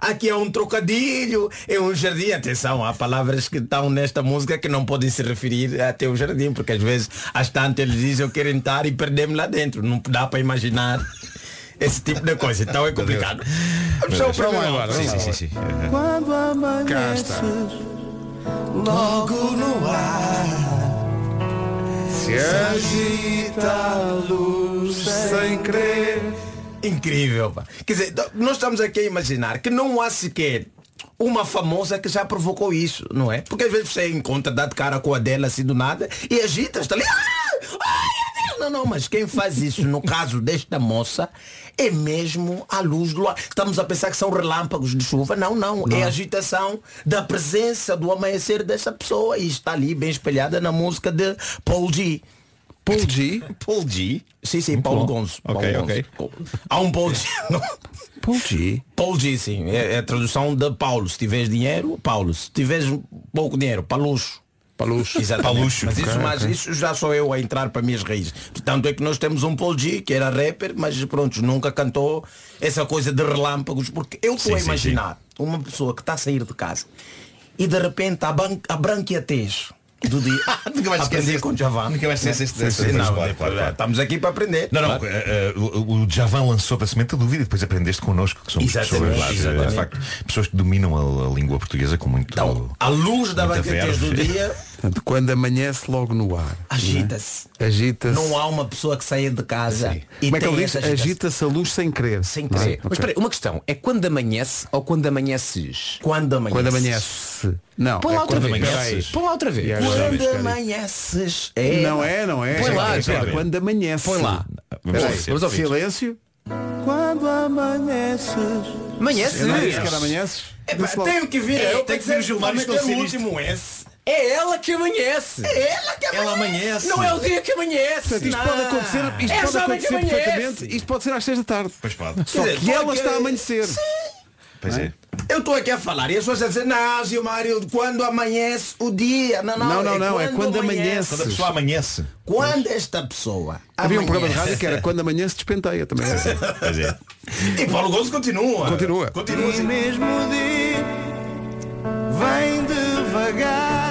aqui é um trocadilho, é um jardim. Atenção, há palavras que estão nesta música que não podem se referir até o jardim, porque às vezes às tantas eles dizem eu quero entrar e perder-me lá dentro. Não dá para imaginar esse tipo de coisa. Então é complicado. Vamos lá primeiro. embora, Sim, sim, sim, sim. Quando amanheces logo no ar Se agita a luz sem querer. Incrível, pá. Quer dizer, nós estamos aqui a imaginar que não há sequer uma famosa que já provocou isso, não é? Porque às vezes você encontra, dá de cara com a dela assim do nada e agita, está ali. "Ah! Não, não, mas quem faz isso no caso desta moça é mesmo a luz do luar. Estamos a pensar que são relâmpagos de chuva. Não, não. É a agitação da presença do amanhecer dessa pessoa e está ali bem espelhada na música de Paul G. Paul G? Paul G. Sim, sim, Paulo. Gonzo. Ok, Paulo ok. Gonzo. Há um Paul G. *laughs* Paul G. Paul G, sim. É, é a tradução de Paulo. Se tiveres dinheiro, Paulo. Se tiveres pouco dinheiro, para luxo. Para luxo. Exatamente. Para luxo. Mas, isso, Ok, mas ok. isso já sou eu a entrar para minhas raízes. Tanto é que nós temos um Paul G, que era rapper, mas pronto, nunca cantou essa coisa de relâmpagos, porque eu estou Sim, a sim, imaginar uma pessoa que está a sair de casa e de repente a, ban a branquiatez do dia. *laughs* Nunca vais aprender com Javan. nunca vais esquecer não, claro, claro, claro. Estamos aqui para aprender. Não, não, eh, eh, o, Javan lançou a semente da dúvida e depois aprendeste connosco, que somos pessoas, eh, de facto, pessoas que dominam a, a língua portuguesa com muito. Então, à luz da muita branquiatez do dia, *laughs* Portanto, quando amanhece logo no ar. agita-se. não é? Agita-se. Não há uma pessoa que saia de casa e Como é que tem ele diz? Agita-se a luz sem querer. Sem é? querer. Mas Ok. espera aí, uma questão. É quando amanhece ou quando amanheces? Quando amanhece. Quando amanhece. Não. Põe é lá outra quando vez. amanhece. Põe lá outra vez. Quando amanheces. É, Não é, não é. Põe lá, É quando amanhece. Põe lá. Vamos ouvir. Vamos ouvir. Silêncio. Quando amanheces. Amanheces. É, pá, Disse logo. tenho que vir. É, eu tem que vir o Gilmar esclarecer o último S. É ela que amanhece. É ela que Ela amanhece. Não é o dia que amanhece. Portanto, isto Não. pode acontecer, isto É pode que acontecer amanhece. perfeitamente. Isto pode ser às seis da tarde. Pois pode. Só dizer, que ela pode- está a amanhecer. Pois é. Eu estou aqui a falar e as pessoas dizem, não, Gilmário, quando amanhece o dia. Não, não, Não, não, não, é quando amanhece. Quando a pessoa amanhece. Quando esta pessoa Havia um programa de amanhece- rádio que era quando amanhece despenteia também. Pois é. E Paulo Gonçalves continua. Continua. Continua assim. mesmo dia vem devagar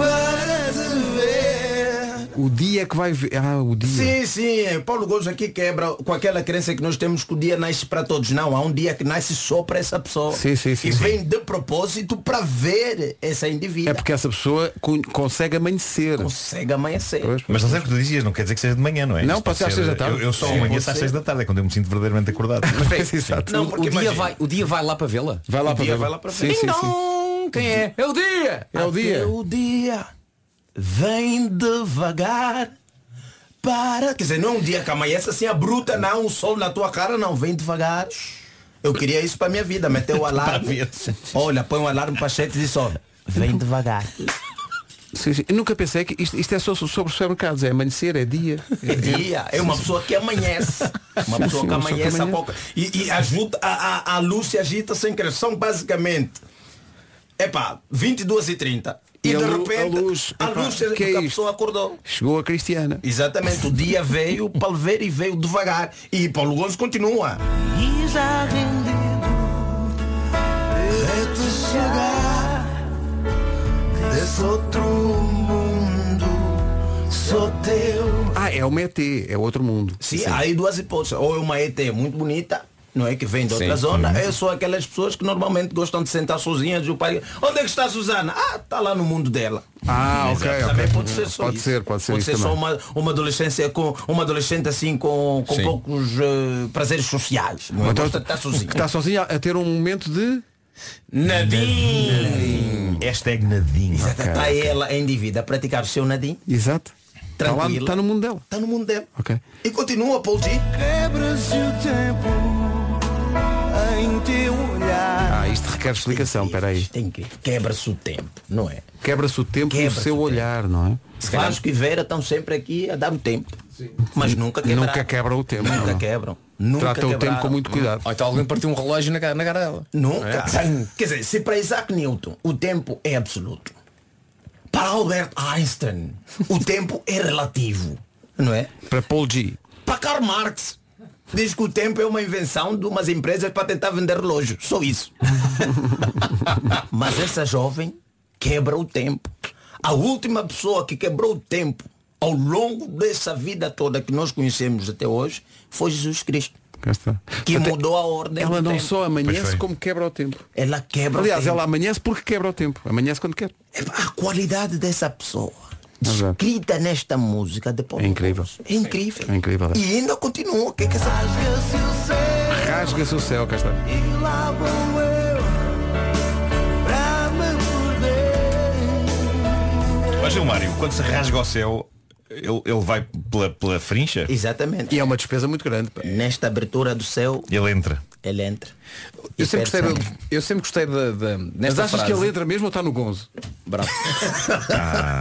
para te ver. O dia que vai ver. Ah, o dia. Sim, sim, é, Paulo Gomes aqui quebra com aquela crença que nós temos que o dia nasce para todos. Não, há um dia que nasce só para essa pessoa. Sim, sim, sim, e sim. vem de propósito para ver essa indivídua. É porque essa pessoa con- consegue amanhecer. Consegue amanhecer. Pois, Mas não sei o que tu dizias, não quer dizer que seja de manhã, não é? Não, pode ser às seis da tarde. Eu, eu só Sim, às seis da tarde, é quando eu me sinto verdadeiramente acordado. *laughs* Mas Exato. Não, o, porque o dia imagina. vai, o dia vai lá para vê-la. Vai lá O para ver. vai lá para sim, ver. sim, sim. Quem é? É o dia. É o dia. O dia vem devagar para. Quer dizer, não é um dia que amanhece assim a bruta, não, o sol na tua cara, não, vem devagar. Eu queria isso para minha vida, meter o *laughs* alarme. Olha, põe um alarme para sete e diz, olha, vem devagar. Sim, sim. Eu nunca pensei que isto, isto é só sobre supermercados. É amanhecer, é dia. É dia, é uma pessoa que amanhece. Uma pessoa sim, que uma pessoa que amanhece a amanhece. pouco. E, e ajuda, a, a, a luz se agita sem querer. São basicamente, epá, 22 e 30. E, E de repente, a luz, a luz que é a pessoa acordou. Chegou a Cristiana. Exatamente, o dia *laughs* veio para ver e veio devagar. E Paulo Gonçalves continua. E já rendido te chegar desse outro mundo, sou teu. Ah, é uma ET, é outro mundo. Sim, há aí duas hipóteses. Ou é uma ET muito bonita, não é? Que vem de outra Sim. zona. Eu sou aquelas pessoas que normalmente gostam de sentar sozinhas e o pai. Onde é que está a Susana? Ah, está lá no mundo dela. Ah, ok. Também pode ser só Pode isso. ser, pode ser Pode isso ser só uma, uma adolescência com uma adolescente assim com, com Sim. poucos eh, prazeres sociais. Não é? Então, Gosta de estar sozinho. que está sozinha a ter um momento de. Nadinho. Hashtag nadinho. Exato, Está ela em dívida a praticar o seu nadinho. Exato. Está lá, Tranquila. está no mundo dela. Está no mundo dela. Ok. E continua, Paul G. Quebra-se o tempo em teu olhar. Ah, isto requer explicação, espera aí. Tem que quebra-se o tempo, não é? Quebra-se o tempo no Quebra-se seu o tempo. olhar, não é? Vasco e Vera estão sempre aqui a dar o tempo. Mas nunca quebraram. Nunca quebra o tempo. Nunca não. quebram. Nunca Trata o tempo quebraram. com muito cuidado. Ou então alguém partiu um relógio na cara, na cara dela. Nunca. Quer dizer, se para Isaac Newton o tempo é absoluto, para Albert Einstein o tempo é relativo, não é? Para Paul G. Para Karl Marx diz que o tempo é uma invenção de umas empresas para tentar vender relógios. Só isso. *laughs* Mas essa jovem quebra o tempo. A última pessoa que quebrou o tempo ao longo dessa vida toda que nós conhecemos até hoje foi Jesus Cristo. Que Até- mudou a ordem Ela do não tempo. só amanhece como quebra o tempo. Ela quebra Aliás, o tempo. ela amanhece porque quebra o tempo. Amanhece quando quer. A qualidade dessa pessoa escrita nesta música de Paulo É incrível. É incrível. É incrível. é. E ainda continua. O que é que essa Rasga-se o céu, cá está. E lá vou eu pra me perder. Ó Gilmário, quando se rasga o céu, ele, ele vai pela, pela frincha? Exatamente. E é uma despesa muito grande. pá. Nesta abertura do céu, Ele entra. ele entra. Eu sempre gostei, de- eu sempre gostei da, da- Mas achas frase. que ele entra mesmo está no gonzo? Bravo.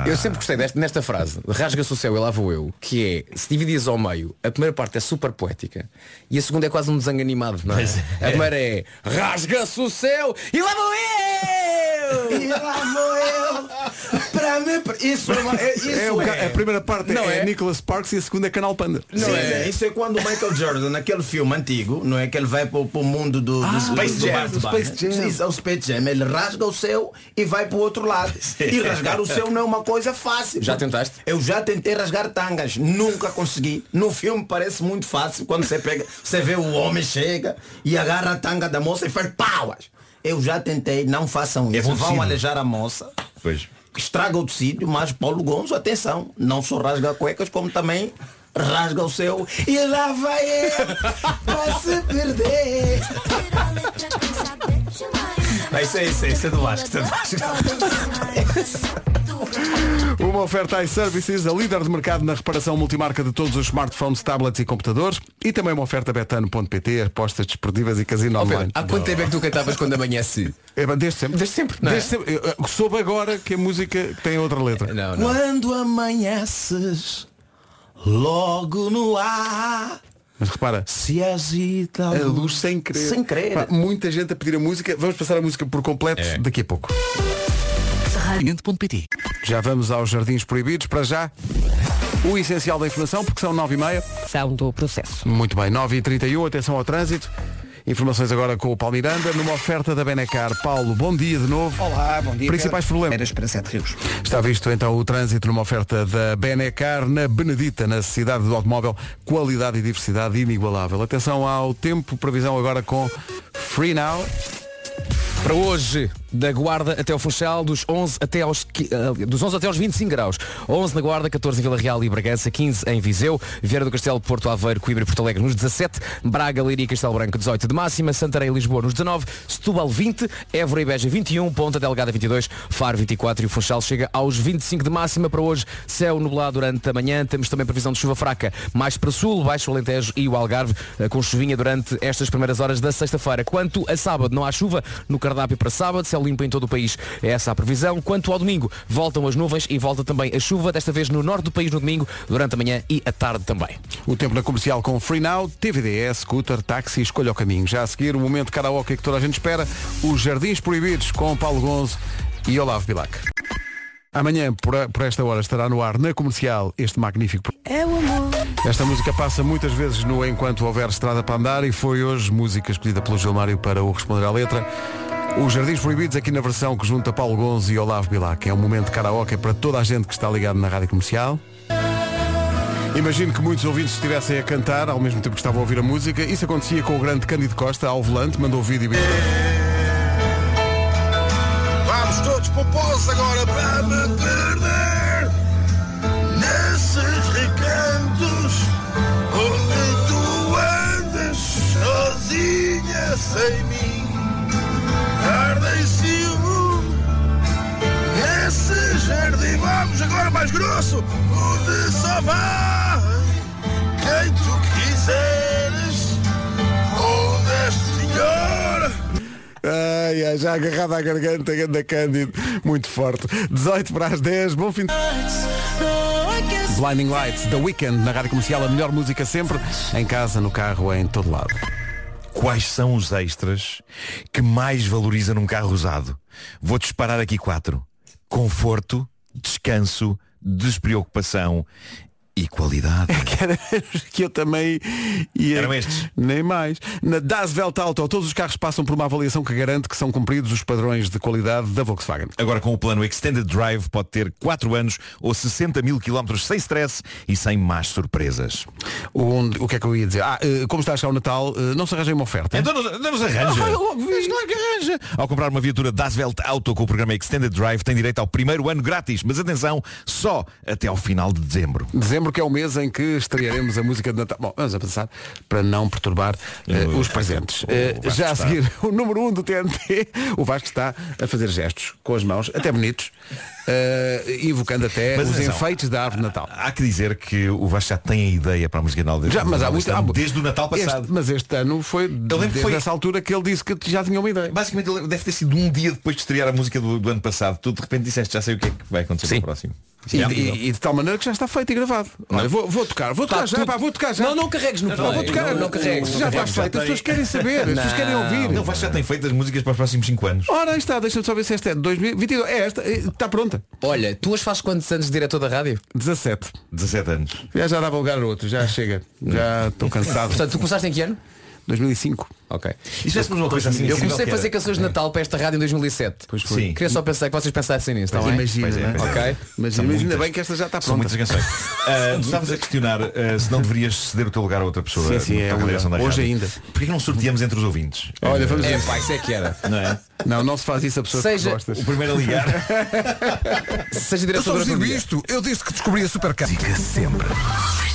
Eu sempre gostei desta, nesta frase, rasga-se o céu e lá vou eu, que é, se dividias ao meio, a primeira parte é super poética e a segunda é quase um desenho animado, não é? É. A primeira é rasga-se o céu e lá vou eu! *laughs* E lá vou eu me per- Isso é, uma- é- isso É, é. A primeira parte Não é, é? Nicholas Sparks e a segunda é Canal Panda. Sim, Isso é quando o Michael Jordan, naquele filme antigo, não é que ele vai para, o mundo do, do, Ah, do- Space do Jam. Space Jam. Isso é o Space Jam. Ele rasga o céu e vai para o outro lado. *laughs* E rasgar o céu não é uma coisa fácil. Já tentaste? Eu já tentei rasgar tangas, nunca consegui. No filme parece muito fácil quando você pega, você vê o homem chega e agarra a tanga da moça e faz pauas. Eu já tentei, não façam isso. bom Vão alejar a moça Pois. estraga o tecido, mas Paulo Gonzo, atenção, não só rasga cuecas, como também rasga o seu e lá vai ele *laughs* pra se perder. Ah, isso é isso, é, isso é do Vasco. Isso é do Vasco. *laughs* Uma oferta iServices, a líder de mercado na reparação multimarca de todos os smartphones, tablets e computadores. E também uma oferta betano.pt, apostas desportivas e casino Ó, Pedro, online. há quanto tempo é que tu cantavas quando amanhece? É, desde sempre. Desde sempre, não é? Desde sempre. Eu, soube agora que a música tem outra letra. Não, Quando amanheces, logo no ar, Mas repara, se agita a luz sem querer. Sem querer. Pá, muita gente a pedir a música. Vamos passar a música por completo É. daqui a pouco. Já vamos aos jardins proibidos. Para já, o essencial da informação, porque são 9 e meia. São do processo. Muito bem, 9h31, atenção ao trânsito. Informações agora com o Paulo Miranda, numa oferta da Benecar. Paulo, bom dia de novo. Olá, bom dia. Principais Pedro. problemas. Eras para Sete Rios. Está visto então o trânsito numa oferta da Benecar na Benedita, na cidade do automóvel, qualidade e diversidade inigualável. Atenção ao tempo, previsão agora com Free Now. Para hoje, da Guarda até ao Funchal, dos 11 até aos, ah, dos 11 até aos 25 graus. 11 na Guarda, 14 em Vila Real e Bragança, 15 em Viseu, Vieira do Castelo, Porto Aveiro, Coimbra e Porto Alegre nos 17, Braga, Leiria e Castelo Branco 18 de máxima, Santarém e Lisboa nos 19, Setúbal 20, Évora e Beja 21, Ponta Delgada 22, Faro 24 e o Funchal chega aos 25 de máxima para hoje. Céu nublado durante a manhã, temos também previsão de chuva fraca mais para sul, Baixo Alentejo e o Algarve, ah, com chuvinha durante estas primeiras horas da sexta-feira. Quanto a sábado, não há chuva no cardápio para sábado, céu limpo em todo o país, é essa a previsão. Quanto ao domingo, voltam as nuvens e volta também a chuva, desta vez no norte do país no domingo, durante a manhã e a tarde também. O tempo na comercial com Free Now, TVDE, scooter, táxi, escolha o caminho. Já a seguir, o momento karaoke que toda a gente espera, os Jardins Proibidos com Paulo Gonzo e Olavo Bilac. Amanhã, por, a- por esta hora, estará no ar na comercial este magnífico. É o amor. Esta música passa muitas vezes no Enquanto Houver Estrada para Andar e foi hoje música escolhida pelo Gilmário para o responder à letra. Os Jardins Proibidos aqui na versão que junta Paulo Gonzo e Olavo Bilac. É um momento de karaoke para toda a gente que está ligado na rádio comercial. Imagino que muitos ouvintes estivessem a cantar ao mesmo tempo que estavam a ouvir a música. Isso acontecia com o grande Cândido Costa ao volante, mandou o vídeo e Vamos todos pomposos agora para me perder nesses recantos onde tu andas sozinha sem mim. Tarda em ciúme nesse jardim. Vamos agora mais grosso, onde só vai quem tu quiseres. Onde este senhor Ai, ai, já agarrado à garganta, ganda Cândido. Muito forte. 18 para as 10, bom fim de... Blinding Lights, The Weekend, na rádio comercial, a melhor música sempre, em casa, no carro, em todo lado. Quais são os extras que mais valoriza num carro usado? Vou disparar aqui quatro. Conforto, descanso, despreocupação E qualidade. *laughs* que, era- que eu também ia. Eram estes. Nem mais. Na Das Welt Auto, todos os carros passam por uma avaliação que garante que são cumpridos os padrões de qualidade da Volkswagen. Agora com o plano Extended Drive pode ter 4 anos ou 60 mil quilómetros sem stress e sem más surpresas. Onde- o que é que eu ia dizer? Ah, eh, como está a chegar o Natal, eh, não se arranja uma oferta. Então não, não nos arranja. Ah, logo vi. Mas claro que arranja. Ao comprar uma viatura Das Welt Auto com o programa Extended Drive tem direito ao primeiro ano grátis. Mas atenção, só até ao final de dezembro. Dezembro que é o mês em que estrearemos a música de Natal. Bom, vamos avançar para não perturbar Eu- os presentes. Vasco já a está. seguir, *laughs* o número 1 um do TNT, o Vasco está a fazer gestos com as mãos, até bonitos, eh, invocando até Mas os atenção. enfeites da árvore de Natal. Há que dizer que o Vasco já tem a ideia para a música de Natal. Já, mas há muito, ano, há- desde o Natal passado. Este- mas este ano foi desde foi- essa altura que ele disse que já tinha uma ideia. Basicamente deve ter sido um dia depois de estrear a música do, do ano passado. Tu de repente disseste, já sei o que é que vai acontecer no próximo. E, Já. e- e de tal maneira que já está feito e gravado. Olha, vou, vou tocar, vou tocar Tá já, tudo- pá, vou tocar já. Não, não carregues no Não, vou tocar. Não, não carregues, Já está feito, as pessoas querem saber, as pessoas querem ouvir. Não, já tem feito as músicas para os próximos 5 anos. Ora, aí está, deixa-me só ver se esta é de 2022. É esta, eh, está pronta. Olha, tu as fazes quantos anos de diretor da rádio? 17. 17 anos. Já já dava lugar a outro, já chega. Já estou cansado. Portanto, tu começaste em que ano? 2005. Ok. E fizéssemos uma coisa assim Eu comecei a fazer canções de Natal para esta rádio em 2007. Pois foi. Sim. Queria só pensar que vocês pensassem nisso, está bem? Imagina, Pois é, não é? é. Ok. Imagina, São mas ainda bem que esta já está São pronta. muitas canções. *laughs* Tu estavas a questionar ah, se não deverias ceder o teu lugar a outra pessoa. Sim, sim, é da hoje rádio. ainda. Porquê que não sorteamos entre os ouvintes? Olha, vamos É ver. pá, isso é que era. Não é? Não, não se faz isso a pessoas Seja- que gostas. O primeiro a ligar. *laughs* Seja Eu diretor só durante um digo isto, eu disse que descobri a supercar.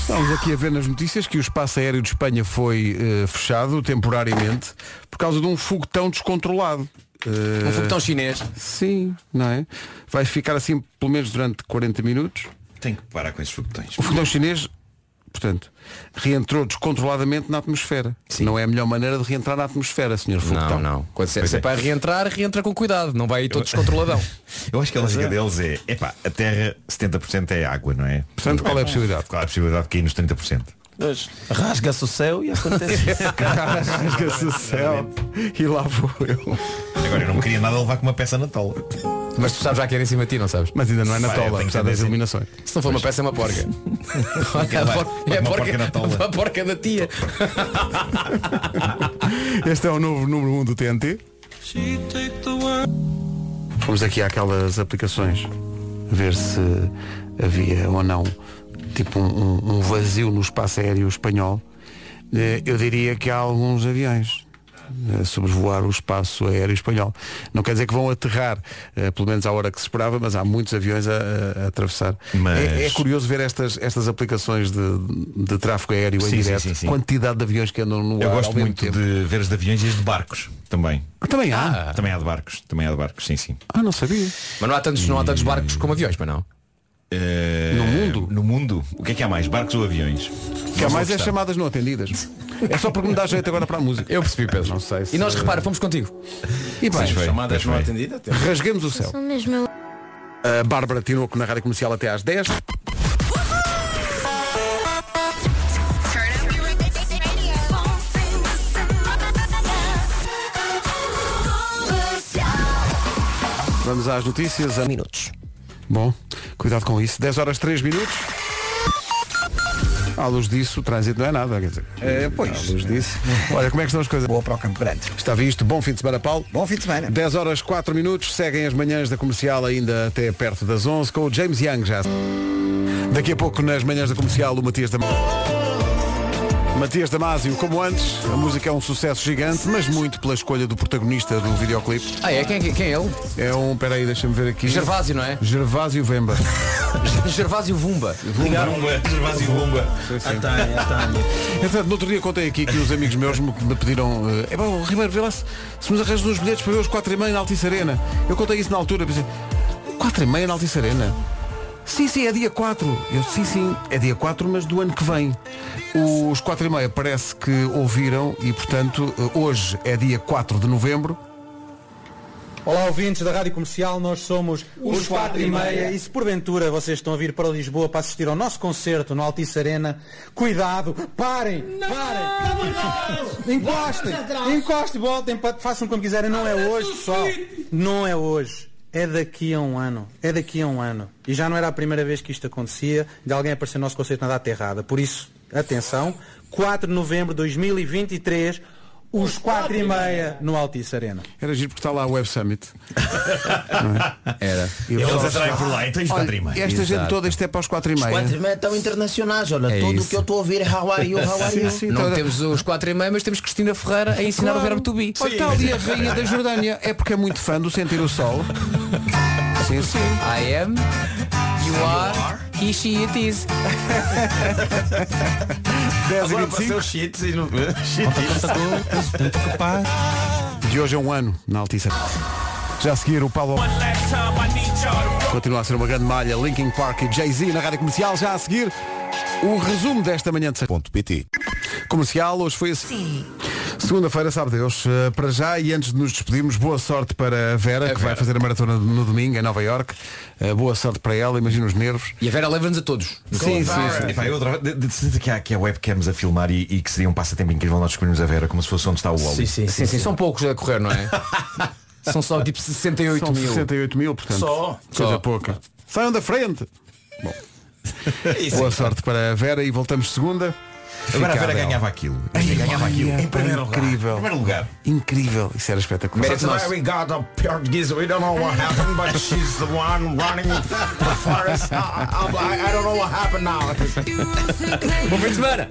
Estamos aqui a ver nas notícias que o espaço aéreo de Espanha foi eh, fechado temporariamente por causa de um foguetão descontrolado. Eh, Um foguetão chinês. Sim, não é? Vai ficar assim pelo menos durante 40 minutos. Tem que parar com esses foguetões. O foguetão chinês, portanto, reentrou descontroladamente na atmosfera. Não é a melhor maneira de reentrar na atmosfera, senhor foguetão. Não, não. Quando se, se é é. para reentrar, reentra com cuidado. Não vai aí todo descontroladão. *laughs* Eu acho que a lógica deles é, epá, a Terra 70% é água, não é? Portanto, qual é a possibilidade? Qual é a possibilidade de cair nos 30%? Rasga-se o céu e acontece isso. *laughs* Rasga-se o céu e lá vou eu. Agora eu não queria nada levar com uma peça na tola. Mas tu sabes já que era em cima de ti, não sabes? Mas ainda não é na Vai, tola, apesar das tendência. iluminações. Se não for uma peça, é uma porca. É *laughs* a, vai, por- vai é a uma porca, porca na tola. *laughs* a porca da tia. Este é o novo número 1 um do TNT. Vamos aqui àquelas aplicações ver se havia ou não tipo um, um- vazio no espaço aéreo espanhol. Eh, Eu diria que há alguns aviões a sobrevoar o espaço aéreo espanhol. Não quer dizer que vão aterrar, eh, pelo menos à hora que se esperava, mas há muitos aviões a, a- atravessar. Mas- É, é curioso ver estas, estas aplicações de, de tráfego aéreo Sim, em direto, sim, sim. quantidade de aviões que andam no Eu ar gosto ao mesmo muito tempo. de ver as de aviões e as de barcos também. Ah, Também há. Também há de barcos. Também há de barcos, sim, sim. Ah, não sabia. Mas não há tantos, não há tantos barcos como aviões, mas não. No mundo? No mundo? O que é que há mais? Barcos ou aviões? Que há mais é chamadas não atendidas. É só porque me dá jeito agora para a música. Eu percebi, Pedro. Não sei se... E nós, repara, fomos contigo. E bem, Chamadas não atendidas. rasguemos o céu. A Bárbara Tinoco na Rádio Comercial até às 10. Vamos às notícias a minutos. Bom, cuidado com isso. 10 horas 3 minutos. À luz disso, o trânsito não é nada, quer dizer. Eh, pois. À luz disso. Olha, como é que estão as coisas? Boa para o Campo Grande. Está visto. Bom fim de semana, Paulo. Bom fim de semana. 10 horas 4 minutos, seguem as manhãs da comercial ainda até perto das 11 com o James Young já. Daqui a pouco nas manhãs da comercial o Matias da Matias Damasio, como antes, a música é um sucesso gigante, mas muito pela escolha do protagonista do videoclipe. Ah, é? Quem, quem é ele? É um, peraí, deixa-me ver aqui. Gervásio, não é? Gervásio Vemba. *laughs* Gervásio Vumba. Vumba, Gervásio Vumba. A Tânia, a Tânia. Entretanto, no outro dia contei aqui que os amigos meus me, me pediram é bom, Ribeiro, vê lá se, se nos arranjas uns bilhetes para ver os 4 e meia na Altice Arena. Eu contei isso na altura, pensei, 4 e meia na Altice Arena? Sim, sim, é dia 4. Eu sim, sim, é dia 4, mas do ano que vem. Os 4 e meia parece que ouviram e, portanto, hoje é dia 4 de novembro. Olá ouvintes da Rádio Comercial, nós somos os 4 e meia. e se porventura vocês estão a vir para Lisboa para assistir ao nosso concerto no Altice Arena, cuidado, parem, parem, encostem, encostem, voltem, façam como quiserem, não é hoje pessoal, não é hoje, é daqui a um ano. É daqui a um ano. E já não era a primeira vez que isto acontecia, de alguém aparecer no nosso conceito na data errada. Por isso, atenção, 4 de novembro de 2023, os 4 e meia no Altice Arena. Era giro porque está lá o Web Summit. *laughs* É? Era. E Eles atraem por lá, então Olha, quatro e meia. Esta gente Exato. toda, isto é para os 4 e Os quatro e meia. meia estão internacionais, olha, É tudo o que eu estou a ouvir é how are you, how are you. Sim, Não toda- temos os 4 e meia, mas temos Cristina Ferreira a ensinar o verbo to be. Olha, está ali a rainha da Jordânia. É porque é muito fã do Sentir o Sol. Sim, sim. I am, you are, he, she, it is. *laughs* 10 e Agora 25. passou shit e não... *laughs* De hoje é um ano na Altice. Já a seguir o Paulo. Continua a ser uma grande malha. Linkin Park e Jay-Z na rádio comercial. Já a seguir o resumo desta manhã de ponto PT. Comercial, hoje foi assim. Segunda-feira, sabe Deus, eh, para já e antes de nos despedirmos, boa sorte para a Vera, que vai Vera. fazer a maratona no domingo em Nova York. boa sorte para ela, imagina os nervos. E a Vera leva-nos a todos. Sim, sim, sim. Epá, eu de, de, de, que, há, que há webcams a filmar e, e que seria um passatempo incrível nós descobrirmos a Vera como se fosse onde está o Wally. Sim, sim, sim, São poucos a correr, não é? *laughs* São só tipo 68 São mil. 68 mil, portanto. Só. Coisa Só. pouca. Saiam da frente. Bom. *laughs* Boa sorte para a Vera e voltamos segunda. Agora a Vera ganhava aquilo. ganhava aquilo. Em primeiro lugar. Incrível. Em primeiro lugar. Incrível. Isso era espetacular. Mérito nosso. we got a Portuguese, we don't know what happened, but she's the one running the forest. I, I, I don't know what happened now. *laughs* Bom fim de semana!